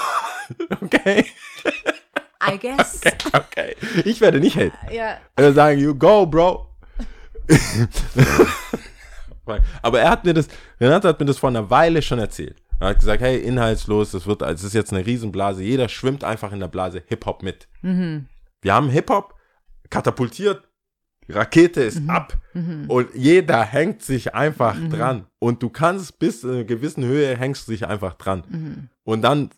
Okay, I guess. okay. Ich werde nicht haten. Ja. Ich werde sagen, you go, Bro. Aber er hat mir das, Renato hat mir das vor einer Weile schon erzählt. Er hat gesagt, hey, inhaltslos, das wird, es ist jetzt eine Riesenblase, jeder schwimmt einfach in der Blase Hip-Hop mit. Wir haben Hip-Hop katapultiert, die Rakete ist ab und jeder hängt sich einfach dran. Und du kannst bis zu einer gewissen Höhe hängst du dich einfach dran. Und dann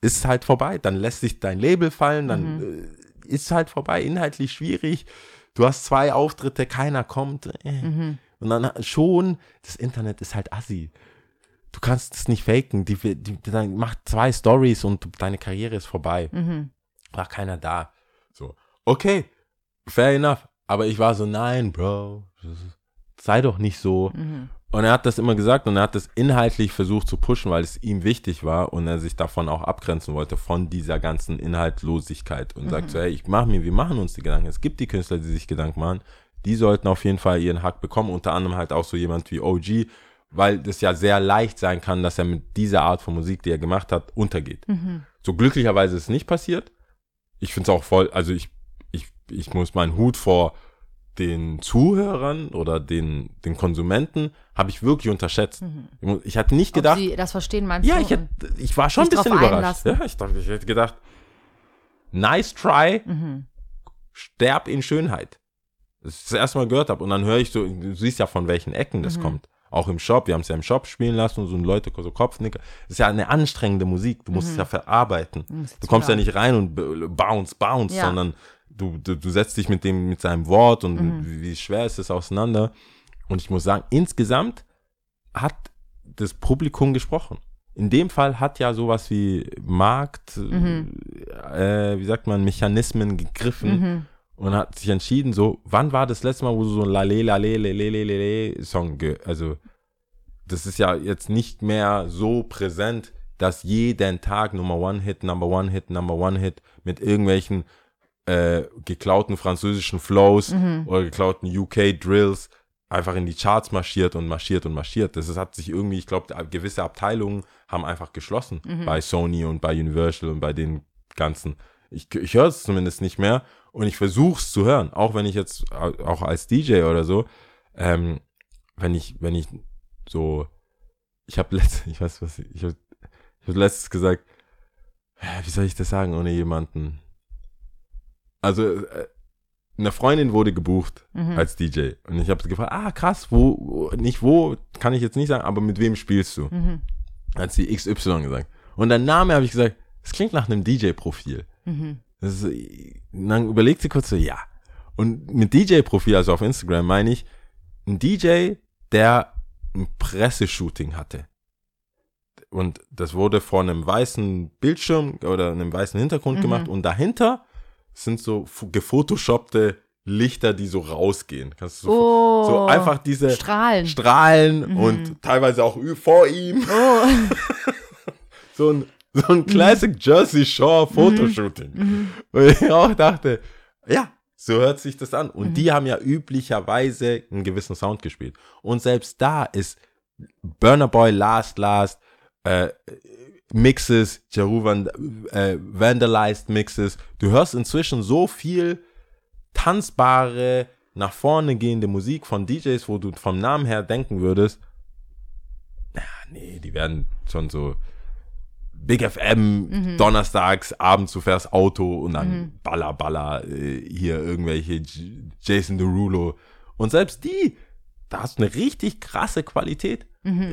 ist es halt vorbei. Dann lässt sich dein Label fallen, dann äh, ist es halt vorbei, inhaltlich schwierig. Du hast zwei Auftritte, keiner kommt. Äh. Und dann schon, das Internet ist halt assi. Du kannst es nicht faken. Die, die, die dann macht zwei Stories und deine Karriere ist vorbei. War keiner da. So, okay, fair enough. Aber ich war so, nein, Bro, sei doch nicht so. Und er hat das immer gesagt und er hat das inhaltlich versucht zu pushen, weil es ihm wichtig war und er sich davon auch abgrenzen wollte, von dieser ganzen Inhaltlosigkeit. Und sagt so, hey, ich mach mir, wir machen uns die Gedanken. Es gibt die Künstler, die sich Gedanken machen. Die sollten auf jeden Fall ihren Hack bekommen. Unter anderem halt auch so jemand wie OG, weil das ja sehr leicht sein kann, dass er mit dieser Art von Musik, die er gemacht hat, untergeht. So glücklicherweise ist es nicht passiert. Ich finde es auch voll, also ich, ich, ich muss meinen Hut vor den Zuhörern oder den, den Konsumenten habe ich wirklich unterschätzt. Ich mu- Ich hatte nicht Ob gedacht, sie das verstehen, meinst ja, ich, hätte, ich war schon ein bisschen überrascht. Ja, ich dachte, ich hätte gedacht, nice try, Mhm. sterb in Schönheit. Das ist das erste Mal gehört habe. Und dann höre ich so, du siehst ja von welchen Ecken das Mhm. kommt. Auch im Shop, wir haben es ja im Shop spielen lassen und so Leute so Kopfnicker. Das ist ja eine anstrengende Musik, du musst es ja verarbeiten. Mhm. Du kommst ja nicht rein und bounce, bounce, Ja. sondern du, du, du setzt dich mit dem, mit seinem Wort und Mhm. wie, schwer ist es auseinander. Und ich muss sagen, insgesamt hat das Publikum gesprochen. In dem Fall hat ja sowas wie Markt, äh, wie sagt man, Mechanismen gegriffen Mhm. Und hat sich entschieden, so, wann war das letzte Mal, wo du so ein Lale, Lale, Lele, Lele, Lele Song, also, das ist ja jetzt nicht mehr so präsent, dass jeden Tag Nummer One Hit, Number One Hit, Number One Hit mit irgendwelchen äh, geklauten französischen Flows oder geklauten UK Drills einfach in die Charts marschiert und marschiert und marschiert. Das ist, hat sich irgendwie, ich glaube, gewisse Abteilungen haben einfach geschlossen bei Sony und bei Universal und bei den ganzen. Ich, ich höre es zumindest nicht mehr und ich versuche es zu hören, auch wenn ich jetzt au- auch als DJ oder so, ähm, wenn ich, wenn ich so, ich habe letztens, ich weiß was, ich habe ich hab letztens gesagt, äh, wie soll ich das sagen, ohne jemanden? Also, äh, eine Freundin wurde gebucht Mhm. als DJ und ich habe gefragt, ah krass, wo, wo, nicht wo, kann ich jetzt nicht sagen, aber mit wem spielst du? Mhm. Hat sie XY gesagt. Und der Name habe ich gesagt, es klingt nach einem DJ-Profil. Mhm. Ist, dann überlegt sie kurz so, ja. Und mit DJ-Profil, also auf Instagram, meine ich, ein DJ, der ein Presseshooting hatte. Und das wurde vor einem weißen Bildschirm oder einem weißen Hintergrund Mhm. gemacht und dahinter sind so gefotoshoppte Lichter, die so rausgehen. Kannst du so, Oh. so einfach diese Strahlen. Strahlen und teilweise auch vor ihm oh. so ein, so ein Classic Jersey Shore Fotoshooting. Und ich auch dachte, ja, so hört sich das an. Und die haben ja üblicherweise einen gewissen Sound gespielt. Und selbst da ist Burner Boy Last Last, äh, Mixes, Jeru Van, äh, Vandalized Mixes. Du hörst inzwischen so viel tanzbare, nach vorne gehende Musik von DJs, wo du vom Namen her denken würdest, ja, nee, die werden schon so Big FM, donnerstags, abends, du fährst Auto und dann Baller, Baller, äh, hier irgendwelche J Jason Derulo. Und selbst die, da hast du eine richtig krasse Qualität.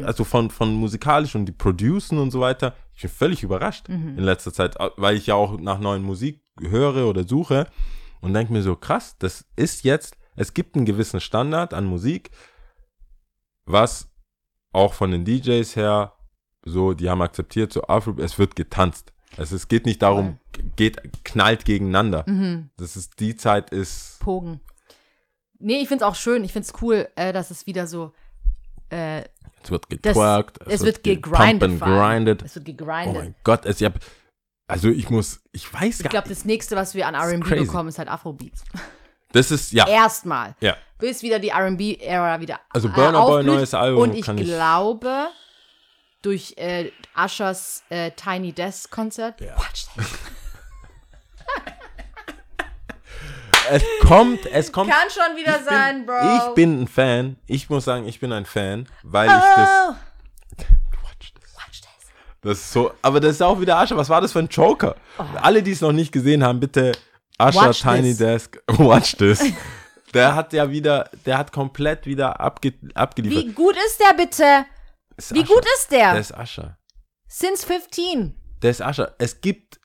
Also von, von musikalisch und die Producen und so weiter. Ich bin völlig überrascht in letzter Zeit, weil ich ja auch nach neuen Musik höre oder suche und denke mir so, krass, das ist jetzt, es gibt einen gewissen Standard an Musik, was auch von den DJs her so, die haben akzeptiert, so Afro, es wird getanzt. Also es geht nicht darum, geht, knallt gegeneinander. Mhm. Das ist, die Zeit ist, Pogen. Nee, ich find's auch schön. Ich find's cool, äh, dass es wieder so. Äh, es wird getwerkt, es, wird ge- gegrindet. grinded. Es wird Oh gegrindet. mein Gott, es, ich hab, also ich muss, ich weiß ich gar glaube, das nächste, was wir an RB bekommen, ist halt Afrobeats. Das ist, ja, Erstmal. ja. Bis wieder die RB-Ära wieder. Also äh, Burna Boy, neues Album, Und ich ich- glaube, durch äh, Ushers äh, Tiny Desk Konzert. Ja. Es kommt, es kommt. Kann schon wieder ich sein, bin, Bro. Ich bin ein Fan. Ich muss sagen, ich bin ein Fan, weil ich das. Oh. Watch this. Das ist so, aber das ist auch wieder Ascher. Was war das für ein Joker? Alle, die es noch nicht gesehen haben, bitte Ascher Oh. Watch Tiny this. Desk, watch this. Der hat ja wieder, der hat komplett wieder abge, abgeliefert. Wie gut ist der bitte? Ist Wie gut ist der? Der ist Ascher. Since 15. Der ist Ascher. Es gibt,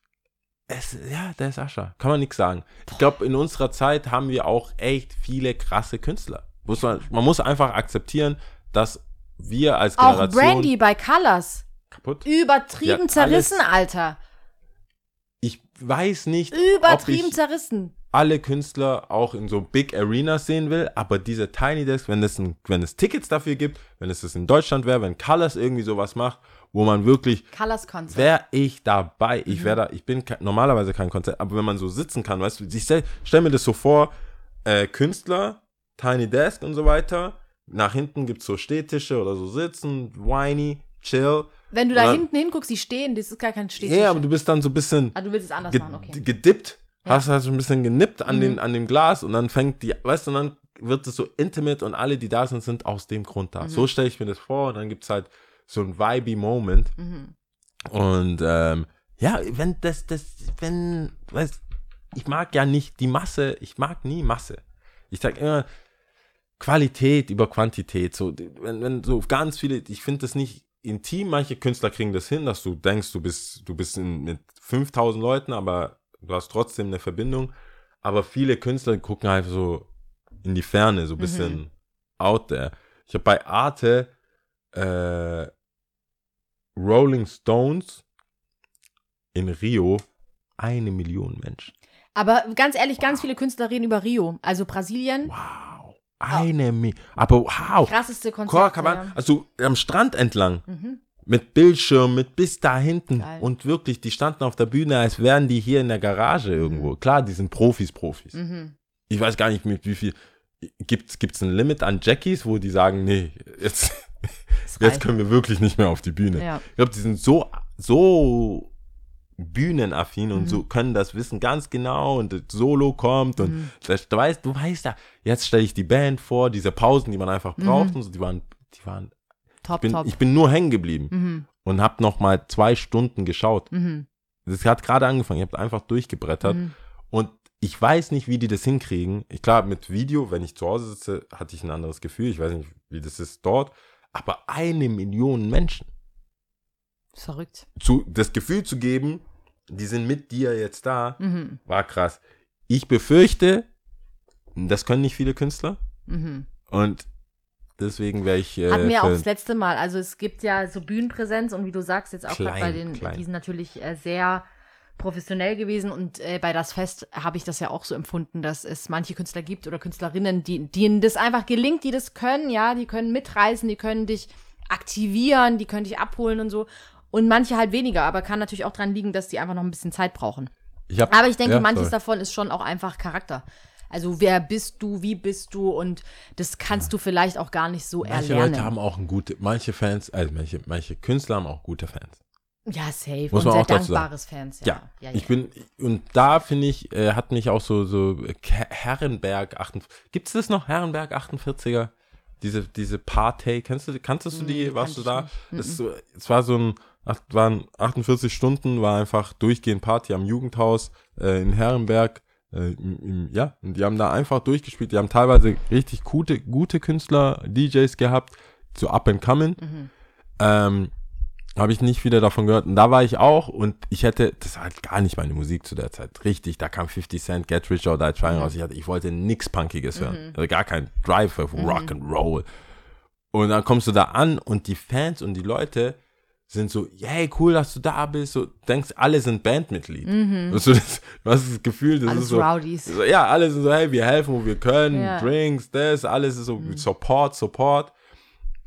es, ja, der ist Ascher. Kann man nichts sagen. Ich glaube, in unserer Zeit haben wir auch echt viele krasse Künstler. Muss man, man muss einfach akzeptieren, dass wir als Auch Generation Brandy bei Colors. kaputt. Übertrieben Ja, zerrissen, Alter. Ich weiß nicht, Übertrieben ob ich zerrissen. Alle Künstler auch in so Big Arenas sehen will, aber diese Tiny Desk, wenn es, ein, wenn es Tickets dafür gibt, wenn es das in Deutschland wäre, wenn Colors irgendwie sowas macht, wo man wirklich Colors Concert. wäre ich dabei. Ich wäre da, ich bin ke- normalerweise kein Konzert, aber wenn man so sitzen kann, weißt du, ich stell, stell mir das so vor, äh, Künstler, Tiny Desk und so weiter, nach hinten gibt es so Stehtische oder so sitzen, whiny, chill. Wenn du da hinten hinguckst, die stehen, das ist gar kein Stehtisch. Ja, aber du bist dann so ein bisschen ah, du willst es anders machen, okay. gedippt, hast halt so ein bisschen genippt an, Mhm. den, an dem Glas und dann fängt die, weißt du, und dann wird es so intimate und alle, die da sind, sind aus dem Grund Mhm. da. So stelle ich mir das vor und dann gibt es halt so ein vibey Moment. Mhm. Und ähm, ja, wenn das, das, wenn, weißt, ich mag ja nicht die Masse, ich mag nie Masse. Ich sag immer Qualität über Quantität. So, wenn, wenn so ganz viele, ich finde das nicht intim, manche Künstler kriegen das hin, dass du denkst, du bist, du bist in, mit 5000 Leuten, aber du hast trotzdem eine Verbindung. Aber viele Künstler gucken halt so in die Ferne, so ein bisschen out there. Ich habe bei Arte äh, Rolling Stones in Rio eine Million Menschen. Aber ganz ehrlich, ganz viele Künstler reden über Rio. Also Brasilien, Wow. Eine Million. Aber wow. krasseste Konzert. Copacabana, also am Strand entlang. Mhm. Mit Bildschirm, mit bis da hinten. Geil. Und wirklich, die standen auf der Bühne, als wären die hier in der Garage irgendwo. Klar, die sind Profis, Profis. Mhm. Ich weiß gar nicht, mit wie viel. Gibt es ein Limit an Jackies, wo die sagen, nee, jetzt, jetzt können wir wirklich nicht mehr auf die Bühne. Ja. Ich glaube, die sind so, so bühnenaffin und Mhm. so können das wissen ganz genau und das Solo kommt und Mhm. das, du weißt, du weißt ja, jetzt stelle ich die Band vor, diese Pausen, die man einfach braucht und so, die waren, die waren, Top, ich bin, top. ich bin nur hängen geblieben mhm. und habe noch mal zwei Stunden geschaut. Mhm. Das hat gerade angefangen, ich habe einfach durchgebrettert Mhm. und ich weiß nicht, wie die das hinkriegen. Ich klar, mit Video, wenn ich zu Hause sitze, hatte ich ein anderes Gefühl. Ich weiß nicht, wie das ist dort. Aber eine Million Menschen Verrückt. zu, das Gefühl zu geben, die sind mit dir jetzt da, Mhm. war krass. Ich befürchte, das können nicht viele Künstler Mhm. und deswegen wäre ich. Äh, Hatten wir auch das letzte Mal. Also es gibt ja so Bühnenpräsenz und wie du sagst, jetzt auch Klein, bei den, klein. die sind natürlich äh, sehr professionell gewesen und äh, bei das Fest habe ich das ja auch so empfunden, dass es manche Künstler gibt oder Künstlerinnen, die, denen das einfach gelingt, die das können, ja, die können mitreißen, die können dich aktivieren, die können dich abholen und so. Und manche halt weniger, aber kann natürlich auch dran liegen, dass die einfach noch ein bisschen Zeit brauchen. ich hab, Aber ich denke, ja, manches sorry. davon ist schon auch einfach Charakter. Also wer bist du, wie bist du und das kannst du vielleicht auch gar nicht so Manche erlernen. Leute haben auch ein gute, manche Fans, also manche, manche Künstler haben auch gute Fans. Ja, safe. Muss und man sehr auch dankbares Fans. Ja, Ja, ja, ja. ich bin, und da finde ich, äh, hat mich auch so, so Ke- Herrenberg 48, gibt es das noch, Herrenberg 48er? Diese, diese Partei, kennst du, kanntest du die, warst du da? ist so, es war so ein, waren 48 Stunden, war einfach durchgehend Party am Jugendhaus äh, in Herrenberg. Äh, im, im, ja, und die haben da einfach durchgespielt. Die haben teilweise richtig gute, gute Künstler, DJs gehabt, so up and coming. Mhm. Ähm, habe ich nicht wieder davon gehört. Und da war ich auch und ich hätte, das war halt gar nicht meine Musik zu der Zeit. Richtig, da kam 50 Cent, Get Rich or Die Trying raus. Ich, hatte, ich wollte nix Punkiges hören. Also gar kein Drive für Rock and Roll. Und dann kommst du da an und die Fans und die Leute sind so, hey, cool, dass du da bist. So, denkst, alle sind Bandmitglied. Und so, das, du hast das Gefühl, das Alles ist so, Rowdies. so, ja, alle sind so, hey, wir helfen, wo wir können, Ja. Drinks, das, alles ist so Support, Support.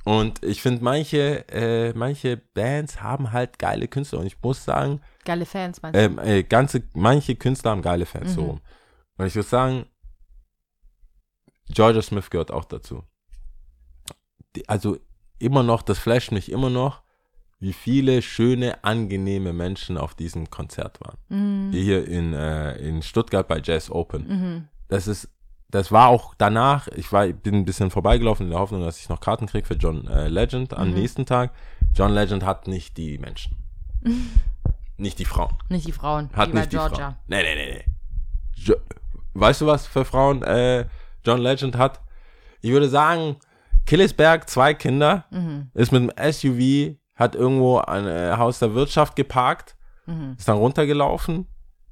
Und ich finde, manche, äh, manche Bands haben halt geile Künstler. Und ich muss sagen, Geile Fans, meinst ähm, äh, ganze, manche Künstler haben geile Fans so Mhm. rum. Und ich würde sagen, Georgia Smith gehört auch dazu. Die, also immer noch, das flasht mich immer noch, wie viele schöne, angenehme Menschen auf diesem Konzert waren. Mhm. Hier in, äh, in Stuttgart bei Jazz Open. Mhm. das ist, das war auch danach, ich war, bin ein bisschen vorbeigelaufen in der Hoffnung, dass ich noch Karten kriege für John äh, Legend am nächsten Tag. John Legend hat nicht die Menschen. nicht die Frauen. Nicht die Frauen, Hat nicht die Georgia. Frauen. Nee, nee, nee, nee. Jo weißt du, was für Frauen äh, John Legend hat? Ich würde sagen, Killesberg, zwei Kinder, Mhm. ist mit einem SUV, hat irgendwo ein äh, Haus der Wirtschaft geparkt, Mhm. ist dann runtergelaufen.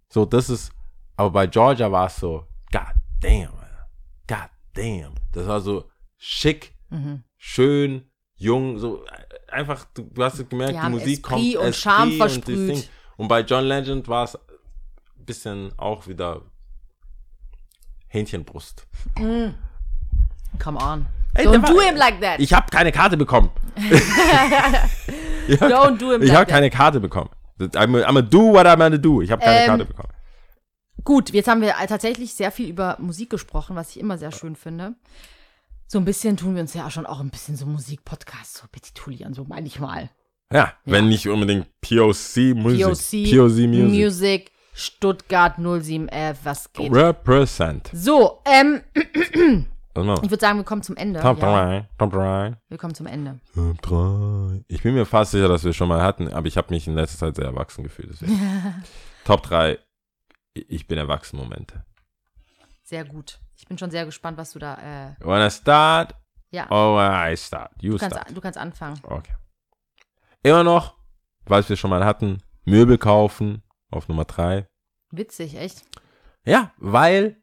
So, das ist, aber bei Georgia war es so, god damn, god damn. Das war so schick, Mhm. schön, jung, so äh, einfach, du, du hast gemerkt, Die die Musik Esprit kommt, und Charme und versprüht. Ding. Und bei John Legend war es ein bisschen auch wieder Hähnchenbrust. Come on. Ey, Don't war- do him like that. Ich habe keine Karte bekommen. ich hab, Don't do him ich like habe keine Karte bekommen. I'm, I'm a do what I'm gonna do. Ich habe keine Ähm, Karte bekommen. Gut, jetzt haben wir tatsächlich sehr viel über Musik gesprochen, was ich immer sehr schön finde. So ein bisschen tun wir uns ja schon auch ein bisschen so Musikpodcasts so betitulieren, so manchmal. Ja, wenn nicht unbedingt POC Musik. POC, POC Music. Music, Stuttgart 0711, was geht? Represent. So, ähm? ich würde sagen, wir kommen zum Ende. Top ja, 3. Top 3. wir kommen zum Ende. Top 3. Ich bin mir fast sicher, dass wir schon mal hatten, aber ich habe mich in letzter Zeit sehr erwachsen gefühlt. Top 3. Ich bin erwachsen Momente. Sehr gut. Ich bin schon sehr gespannt, was du da, äh, Wanna start? ja, Oh, I start. You du, kannst, start. du kannst anfangen. Okay. Immer noch, weil wir schon mal hatten, Möbel kaufen auf Nummer 3. Witzig, echt? Ja, weil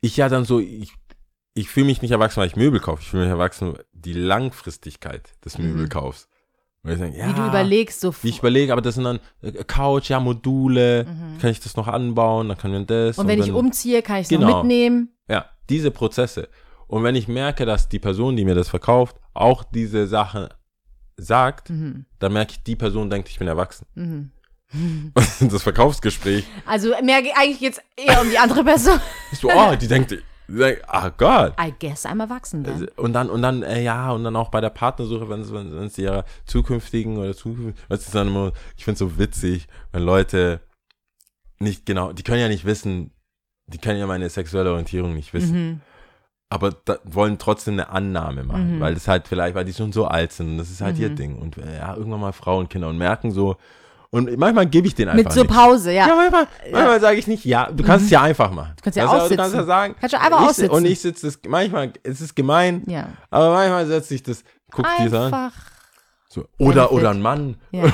ich ja dann so, ich, ich fühle mich nicht erwachsen, weil ich Möbel kaufe. Ich fühle mich erwachsen, die Langfristigkeit des Mhm. Möbelkaufs. Und ich denke, ja, Wie du überlegst, so Wie ich überlege, aber das sind dann äh, Couch, ja, Module, Mhm. kann ich das noch anbauen, dann können wir das. Und wenn ich dann, umziehe, kann ich es Genau. noch mitnehmen. Ja, diese Prozesse. Und wenn ich merke, dass die Person, die mir das verkauft, auch diese Sache sagt, Mhm. dann merke ich, die Person denkt, ich bin erwachsen. Mhm. das Verkaufsgespräch Also mehr, ge- eigentlich jetzt eher um die andere Person. so, oh, die denkt, denkt ah Gott. I guess I'm erwachsen dann. Und dann, und dann, äh, ja, und dann auch bei der Partnersuche, wenn es, wenn es ihrer zukünftigen oder zukünftigen, was ist dann immer, ich finde es so witzig, wenn Leute nicht genau, die können ja nicht wissen, die können ja meine sexuelle Orientierung nicht wissen, Mhm. aber da, wollen trotzdem eine Annahme machen, Mhm. weil das halt vielleicht, weil die schon so alt sind und das ist halt ihr Mhm. Ding und äh, ja, irgendwann mal Frauen, Kinder und merken so, und manchmal gebe ich den einfach Mit so. Pause, ja. Ja, manchmal, manchmal sage ich nicht, ja, du kannst es ja einfach machen. Du kannst ja Du kannst aussitzen. ja sagen, Kannst ja einfach ich, aussitzen. Und ich sitze, das- manchmal, es ist gemein, Ja. aber manchmal setze ich das, guck dir das an. Einfach. So, oder, Benefit. oder ein Mann. Ja.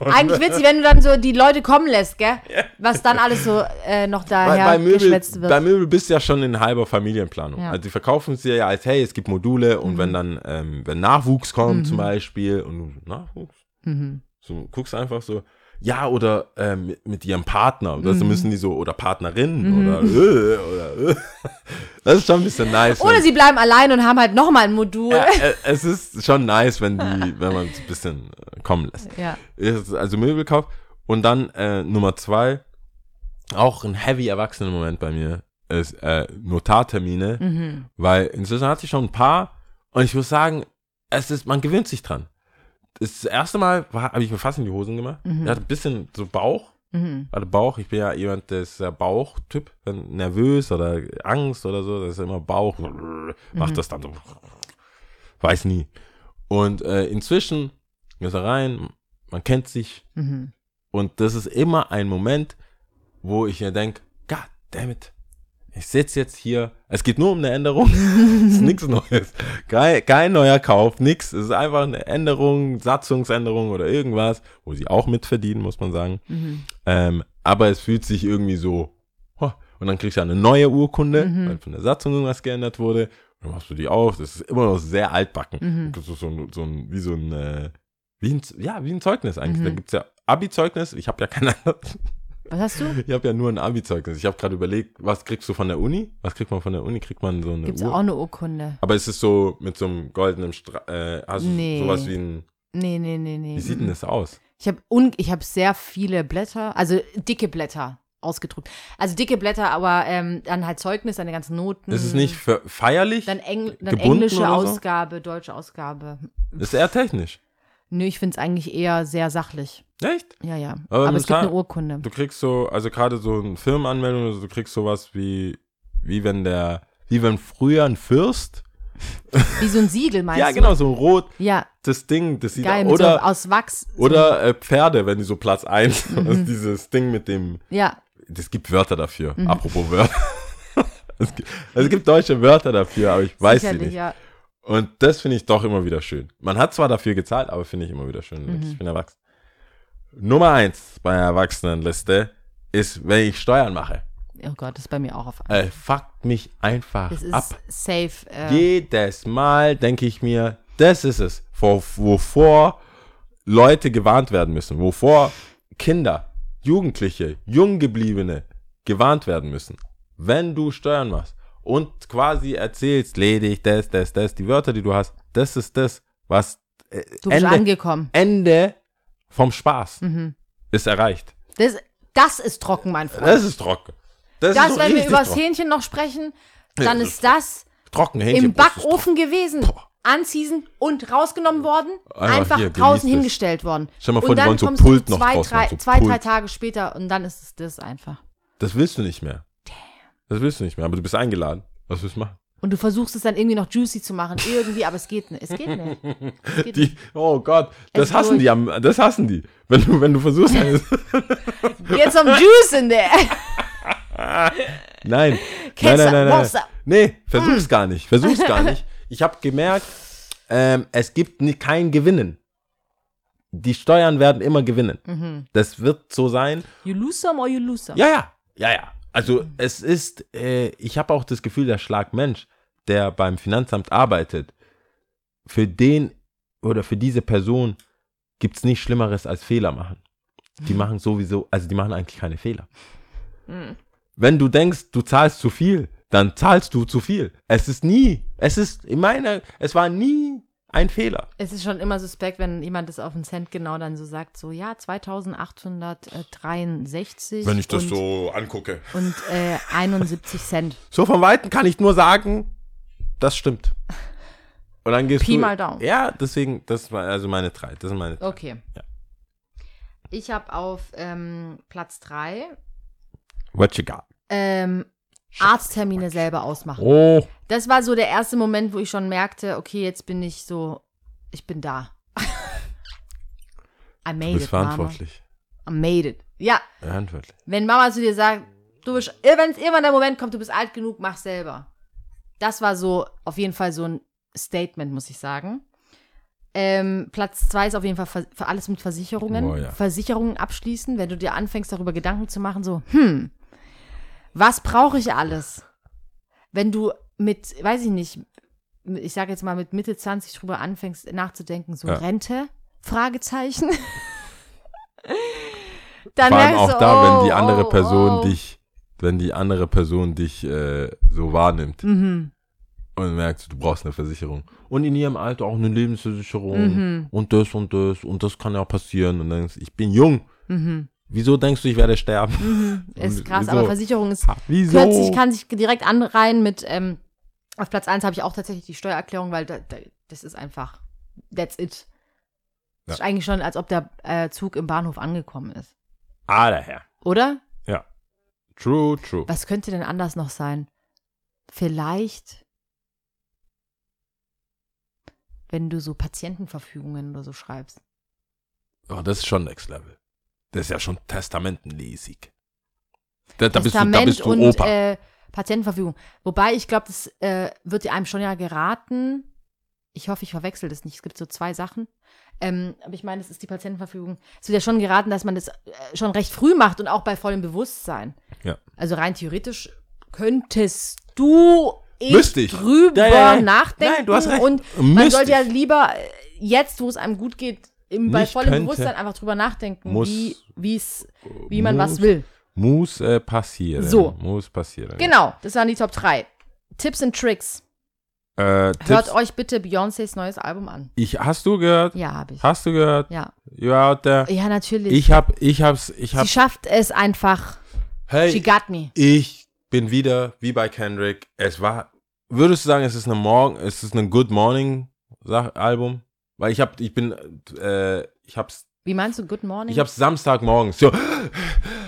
Eigentlich witzig, wenn du dann so die Leute kommen lässt, gell? Was dann alles so äh, noch Bei, daher bei, Möbel, geschwätzt wird. bei Möbel bist du ja schon in halber Familienplanung. Ja. Mhm. Also die verkaufen es dir ja als, hey, es gibt Module und wenn dann, ähm, wenn Nachwuchs kommt zum Beispiel und du, Nachwuchs, mhm. So guckst einfach so, ja, oder ähm, mit, mit ihrem Partner. Mhm. das müssen die so, oder Partnerin oder äh, oder äh. Das ist schon ein bisschen nice. Oder wenn- sie bleiben allein und haben halt nochmal ein Modul. äh, es ist schon nice, wenn die, wenn man es ein bisschen äh, kommen lässt. Ja. Also Möbelkauf. Und dann äh, Nummer zwei, auch ein heavy erwachsenen Moment bei mir, ist äh, Notartermine, Mhm. weil inzwischen hatte ich schon ein paar und ich muss sagen, es ist, man gewöhnt sich dran. Das erste Mal habe ich mir fast in die Hosen gemacht. Mhm. Ich hatte ein bisschen so Bauch, Mhm. hatte Bauch. Ich bin ja jemand, der ist der Bauchtyp, wenn nervös oder Angst oder so, das ist immer Bauch, macht das dann so, weiß nie. Und äh, inzwischen ist er rein, man kennt sich Mhm. und das ist immer ein Moment, wo ich mir denke, God damn it, ich sitze jetzt hier, es geht nur um eine Änderung, es ist nichts Neues, kein, kein neuer Kauf, nix, es ist einfach eine Änderung, Satzungsänderung oder irgendwas, wo sie auch mitverdienen, muss man sagen. Mhm. Ähm, aber es fühlt sich irgendwie so, und dann kriegst du eine neue Urkunde, Mhm. weil von der Satzung irgendwas geändert wurde. Und dann machst du die auf, das ist immer noch sehr altbacken. Mhm. Das ist so, ein- so ein, wie so ein, äh, wie ein, ja, wie ein Zeugnis eigentlich. Mhm. Da gibt's ja Abi-Zeugnis, ich habe ja kein anderes. Was hast du? Ich habe ja nur ein Abi-Zeugnis. Ich habe gerade überlegt, was kriegst du von der Uni? Was kriegt man von der Uni? Kriegt man so eine Gibt's Uhr? auch eine Urkunde? Aber es ist so mit so einem goldenen Stra äh, hast du Nee. sowas wie ein, Nee, nee, nee, nee. wie sieht denn das aus? Ich habe ich hab sehr viele Blätter, also dicke Blätter ausgedruckt. Also dicke Blätter, aber ähm, dann halt Zeugnis, deine ganzen Noten. Ist es nicht feierlich? Dann, Eng, dann englische so? Ausgabe, deutsche Ausgabe. Ist eher technisch. Nö, ich finde es eigentlich eher sehr sachlich. Echt? Ja, ja. Aber Aber, es gibt eine Urkunde. Du kriegst so, also gerade so eine Firmenanmeldung, also du kriegst sowas wie, wie wenn der, wie wenn früher ein Fürst, Wie so ein Siegel, meinst ja du? genau, so ein rot, Ja, das Ding, das sieht geil, oder, so aus Wachs. so- oder äh, Pferde, wenn die so Platz 1, Mhm. das ist dieses Ding mit dem, Ja, es gibt Wörter dafür, Mhm. apropos Wörter. es, gibt, es gibt deutsche Wörter dafür, aber ich weiß sie sicherlich, nicht. ja. Und das finde ich doch immer wieder schön. Man hat zwar dafür gezahlt, aber finde ich immer wieder schön. Mhm. Ich bin erwachsen. Nummer eins bei der Erwachsenenliste ist, wenn ich Steuern mache. Oh Gott, das ist bei mir auch auf Äh, fuckt mich einfach Das ist ab. safe. Äh, Jedes Mal denke ich mir, das ist es, vor, wovor Leute gewarnt werden müssen, wovor Kinder, Jugendliche, Junggebliebene gewarnt werden müssen. Wenn du Steuern machst und quasi erzählst, ledig, das, das, das, die Wörter, die du hast, das ist das, was äh, du bist Ende, angekommen. Ende vom Spaß Mhm. ist erreicht. Das, das ist trocken, mein Freund. Das ist trocken. Das, Das, ist wenn wir übers trocken. Hähnchen noch sprechen, dann das ist das Trocken Hähnchen. im Backofen gewesen. Boah. Anziehen und rausgenommen worden, Einfach einfach hier, draußen hingestellt worden. Stell mal vor, und die dann wollen so Pult noch zwei, draus drei, so zwei, drei Pult. Tage später und dann ist es das einfach. Das willst du nicht mehr. Das willst du nicht mehr, aber du bist eingeladen. Was willst du machen? Und du versuchst es dann irgendwie noch juicy zu machen, irgendwie, aber es geht nicht. Es geht nicht. Es geht nicht. Die, oh Gott, das Es hassen durch. die am, das hassen die. Wenn du, wenn du versuchst, eine, Get some juice in there. nein, nein, nein, nein, nein. Nee, versuch's gar nicht, versuch's gar nicht. Ich habe gemerkt, ähm, es gibt nie, kein Gewinnen. Die Steuern werden immer gewinnen. Mhm. Das wird so sein. You lose some or you lose some. Ja, ja, ja, ja. Also es ist, äh, ich habe auch das Gefühl, der Schlagmensch, der beim Finanzamt arbeitet, für den oder für diese Person gibt es nichts Schlimmeres als Fehler machen. Die machen sowieso, also die machen eigentlich keine Fehler. Wenn du denkst, du zahlst zu viel, dann zahlst du zu viel. Es ist nie, es ist, in meiner, es war nie ein Fehler. Es ist schon immer suspekt, wenn jemand das auf den Cent genau dann so sagt, so ja, 2863 und, so angucke. und äh, 71 Cent. So von Weitem kann ich nur sagen, das stimmt. Und dann gehst Pi du. mal Daumen. Ja, deswegen, das war also meine drei. Das sind meine drei. Okay. Ja. Ich habe auf ähm, Platz 3 What you got? ähm, Arzttermine selber ausmachen. Oh, Das war so der erste Moment, wo ich schon merkte, okay, jetzt bin ich so, ich bin da. I du made bist it, Mama. verantwortlich. I made it. Ja, Verantwortlich. wenn Mama zu dir sagt, du bist, wenn irgendwann der Moment kommt, du bist alt genug, mach selber. Das war so auf jeden Fall so ein Statement, muss ich sagen. Ähm, Platz zwei ist auf jeden Fall für, für alles mit Versicherungen. Oh, ja. Versicherungen abschließen, wenn du dir anfängst, darüber Gedanken zu machen, so, hm, was brauche ich alles? Wenn du mit, weiß ich nicht, ich sage jetzt mal mit Mitte 20 drüber anfängst nachzudenken, so Ja. Rente? Fragezeichen. Dann Vor allem auch du, da, wenn die oh, andere oh, Person oh. dich, wenn die andere Person dich äh, so wahrnimmt Mhm. und merkst, du brauchst eine Versicherung. Und in ihrem Alter auch eine Lebensversicherung Mhm. und das und das und das kann ja auch passieren. Und dann denkst ich bin jung. Mhm. Wieso denkst du, ich werde sterben? Mhm. Ist krass, wieso? aber Versicherung ist Ha, Wieso? plötzlich kann sich direkt anreihen mit, ähm, auf Platz 1 habe ich auch tatsächlich die Steuererklärung, weil da, da, das ist einfach, that's it. Das ist eigentlich schon, als ob der äh, Zug im Bahnhof angekommen ist. ah, daher. Oder? Ja. True, true. Was könnte denn anders noch sein? Vielleicht, wenn du so Patientenverfügungen oder so schreibst. Oh, das ist schon Next Level. Das ist ja schon testamentenlesig. Da, da, bist du, Testament da bist du und Opa. Äh, Patientenverfügung. Wobei ich glaube, das äh, wird dir einem schon ja geraten. Ich hoffe, ich verwechsel das nicht. Es gibt so zwei Sachen. Ähm, aber ich meine, das ist die Patientenverfügung. Es wird ja schon geraten, dass man das äh, schon recht früh macht und auch bei vollem Bewusstsein. Ja. Also rein theoretisch könntest du ich Müsste ich. drüber Ja, ja, ja. nachdenken. Nein, du hast recht. Und man Müsste sollte ja lieber äh, jetzt, wo es einem gut geht, im, bei vollem könnte. Bewusstsein einfach drüber nachdenken, Muss. wie, wie's, wie man was will. Muss äh, passieren. So. Muss passieren. Genau, das waren die Top 3. Tipps und Tricks. Äh, Hört Tipps. euch bitte Beyoncés neues Album an. Ich, hast du gehört? Ja, habe ich. Hast du gehört? Ja. You out there? Ja, natürlich. Ich hab, ich hab's, ich hab, Sie schafft es einfach. She hey, got me. ich bin wieder wie bei Kendrick. Es war, würdest du sagen, es ist eine Morgen, es ist ein Good Morning Album? Weil ich hab, ich bin, äh, ich hab's, Wie meinst du Good Morning? ich hab's Samstagmorgens. So,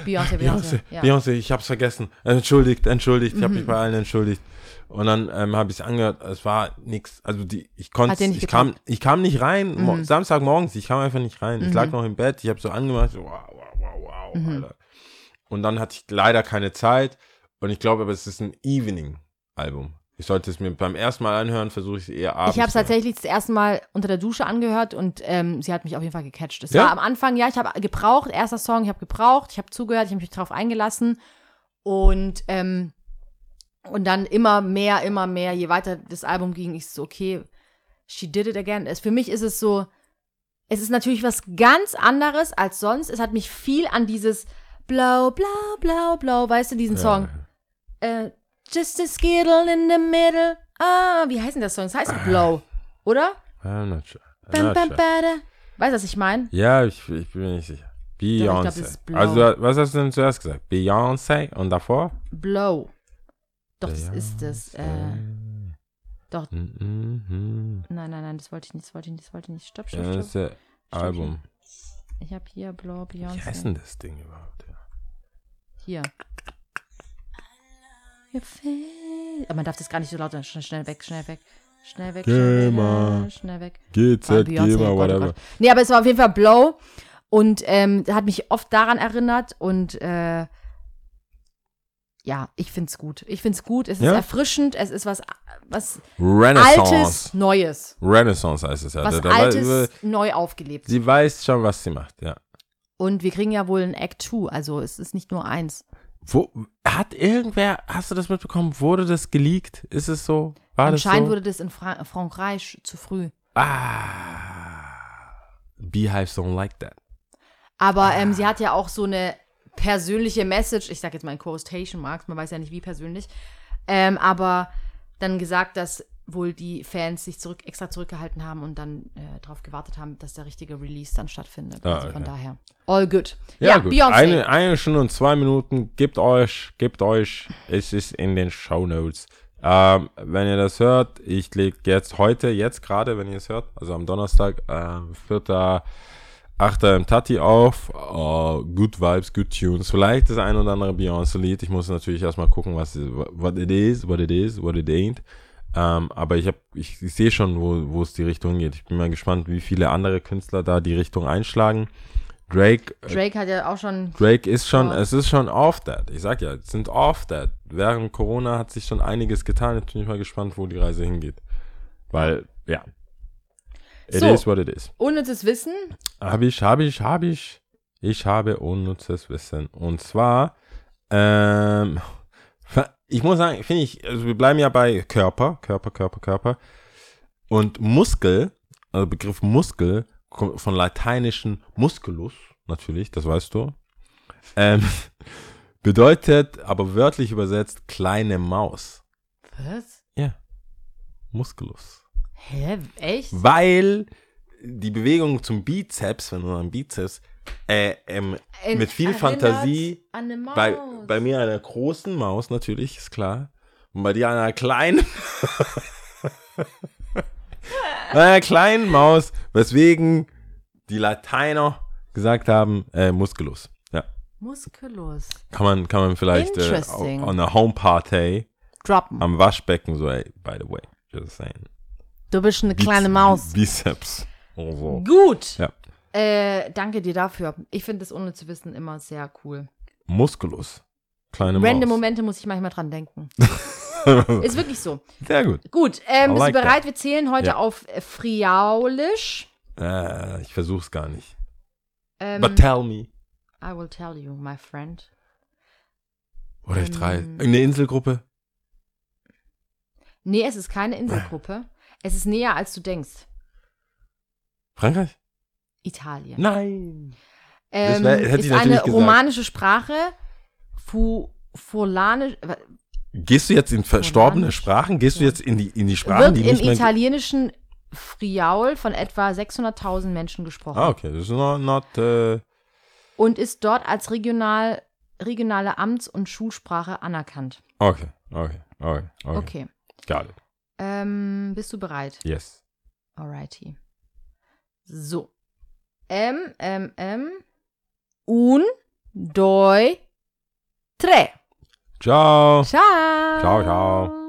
Beyoncé, Beyoncé, Beyoncé. Ja. Ich hab's vergessen. Entschuldigt, entschuldigt, ich hab Mhm. mich bei allen entschuldigt. Und dann ähm, habe ich es angehört, es war nix. Also die, ich konnte, ich kam, ich kam nicht rein. Mhm. Samstagmorgens, ich kam einfach nicht rein. Ich Mhm. lag noch im Bett, ich habe so angemacht, so, wow, wow, wow, wow, Mhm. Alter. Und dann hatte ich leider keine Zeit. Und ich glaube, aber es ist ein Evening-Album. Ich sollte es mir beim ersten Mal anhören, versuche ich es eher abends. Ich habe es tatsächlich das erste Mal unter der Dusche angehört und ähm, sie hat mich auf jeden Fall gecatcht. Es Ja? war am Anfang, ja, ich habe gebraucht, erster Song, ich habe gebraucht, ich habe zugehört, ich habe mich drauf eingelassen und ähm, und dann immer mehr, immer mehr, je weiter das Album ging, ich so, okay, she did it again. Es, für mich ist es so, es ist natürlich was ganz anderes als sonst. Es hat mich viel an dieses Blau, blau, blau, blau, weißt du, diesen Song. Äh, just a skittle in the middle. Ah, wie heißt denn der Song? Das heißt Blow, oder? I'm not sure. I'm Bam, not bam, sure. bada. Weißt du, was ich meine? Ja, ich, ich bin mir nicht sicher. glaub, Beyoncé. ist. Also, was hast du denn zuerst gesagt? Beyoncé und davor? Blow. Doch, das ist es. Äh, Beyoncé. doch. Mhm. nein, nein, nein, das wollte ich nicht, das wollte ich nicht, das wollte ich nicht. Stopp, stopp, Ja, das stopp. ist der Album. Ich habe hier Blow, Wie heißt Beyoncé. denn das Ding überhaupt? Ja. Hier. Aber man darf das gar nicht so laut sagen. Schnell, schnell weg, schnell weg. Schnell weg, schnell Gamer. weg. Schnell weg. GZ, Ah, Gamer, oh oh whatever. Nee, aber es war auf jeden Fall Blow und ähm, hat mich oft daran erinnert und äh, ja, ich find's gut. Ich find's gut. Es ist Ja? erfrischend. Es ist was, was Renaissance. Altes, Neues. Renaissance heißt es ja. Was Da- da- Altes, neu aufgelebt. Sie weiß schon, was sie macht, ja. Und wir kriegen ja wohl ein Act 2, also es ist nicht nur eins. Wo, hat irgendwer, hast du das mitbekommen? Wurde das geleakt? Ist es so? War Anscheinend das so? wurde das in Fra Frankreich zu früh. ah. Beehives don't like that. Aber ähm, sie hat ja auch so eine persönliche Message, ich sag jetzt mal in Quotation Marks, man weiß ja nicht wie persönlich, ähm, aber dann gesagt, dass wohl die Fans sich zurück, extra zurückgehalten haben und dann äh, darauf gewartet haben, dass der richtige Release dann stattfindet. Ah, also von daher. All good. Ja, Ja, gut. Beyoncé. Eine, eine Stunde und zwei Minuten. Gebt euch, gebt euch. Es ist in den Show Notes. Ähm, wenn ihr das hört, ich lege jetzt heute, jetzt gerade, wenn ihr es hört, also am Donnerstag, ähm, 4. 8. im Tati auf. Äh, good Vibes, good Tunes. Vielleicht das ein oder andere Beyoncé-Lied. Ich muss natürlich erstmal gucken, was what it is, what it is, what it ain't. Ähm, aber ich, hab, ich, ich sehe schon, wo, wo es die Richtung geht. Ich bin mal gespannt, wie viele andere Künstler da die Richtung einschlagen. Drake, äh, Drake hat ja auch schon. Drake ist schon, es ist schon off that. Ich sag ja, es sind off that. Während Corona hat sich schon einiges getan. Jetzt bin ich mal gespannt, wo die Reise hingeht. Weil, ja. It So. is what it is. Unnützes Wissen. Hab ich, hab ich, hab ich. Ich habe unnützes Wissen. Und zwar, ähm, ich muss sagen, finde ich, also wir bleiben ja bei Körper, Körper, Körper, Körper. Und Muskel, also Begriff Muskel, kommt von lateinischen Musculus, natürlich, das weißt du. Ähm, bedeutet, aber wörtlich übersetzt, kleine Maus. Was? Ja. Musculus. Hä? Echt? Weil die Bewegung zum Bizeps, wenn du an Bizeps, äh, ähm, Ent- mit viel Fantasie bei, bei mir einer großen Maus natürlich, ist klar. Und bei dir einer kleinen. bei einer kleinen Maus, weswegen die Lateiner gesagt haben, äh, Musculus. Ja. Muskulus. Kann man, kann man vielleicht äh, on a home party Droppen. am Waschbecken so, ey, by the way, just saying. Du bist eine kleine Biz- Maus. Bizeps. Oder so. Gut. Ja. Äh, danke dir dafür. Ich finde das ohne zu wissen immer sehr cool. Musculus. Kleine Random Maus. Momente muss ich manchmal dran denken. Ist wirklich so. Sehr gut. Gut, ähm, I bist like du bereit? Wir zählen heute Ja. auf äh, Friaulisch. Äh, ich versuch's gar nicht. Ähm, But tell me. I will tell you, my friend. Oder ich drei. ähm, Eine Inselgruppe? Nee, es ist keine Inselgruppe. Es ist näher, als du denkst. Frankreich? Italien. Nein. Ähm, wär- ist eine gesagt. romanische Sprache. Fu, Furlanisch. Gehst du jetzt in verstorbene Romanisch. Sprachen? Gehst du jetzt in die, in die Sprachen, Wird die im nicht mehr... italienischen Friaul von etwa 600.000 Menschen gesprochen. Ah, okay. Das ist not, not äh, Und ist dort als regional, regionale Amts- und Schulsprache anerkannt. okay, okay, okay, okay. Okay. Got it. Ähm, bist du bereit? Yes. Alrighty. So. M, M, M. Un, doi, tre. Ciao. Ciao. Ciao, ciao.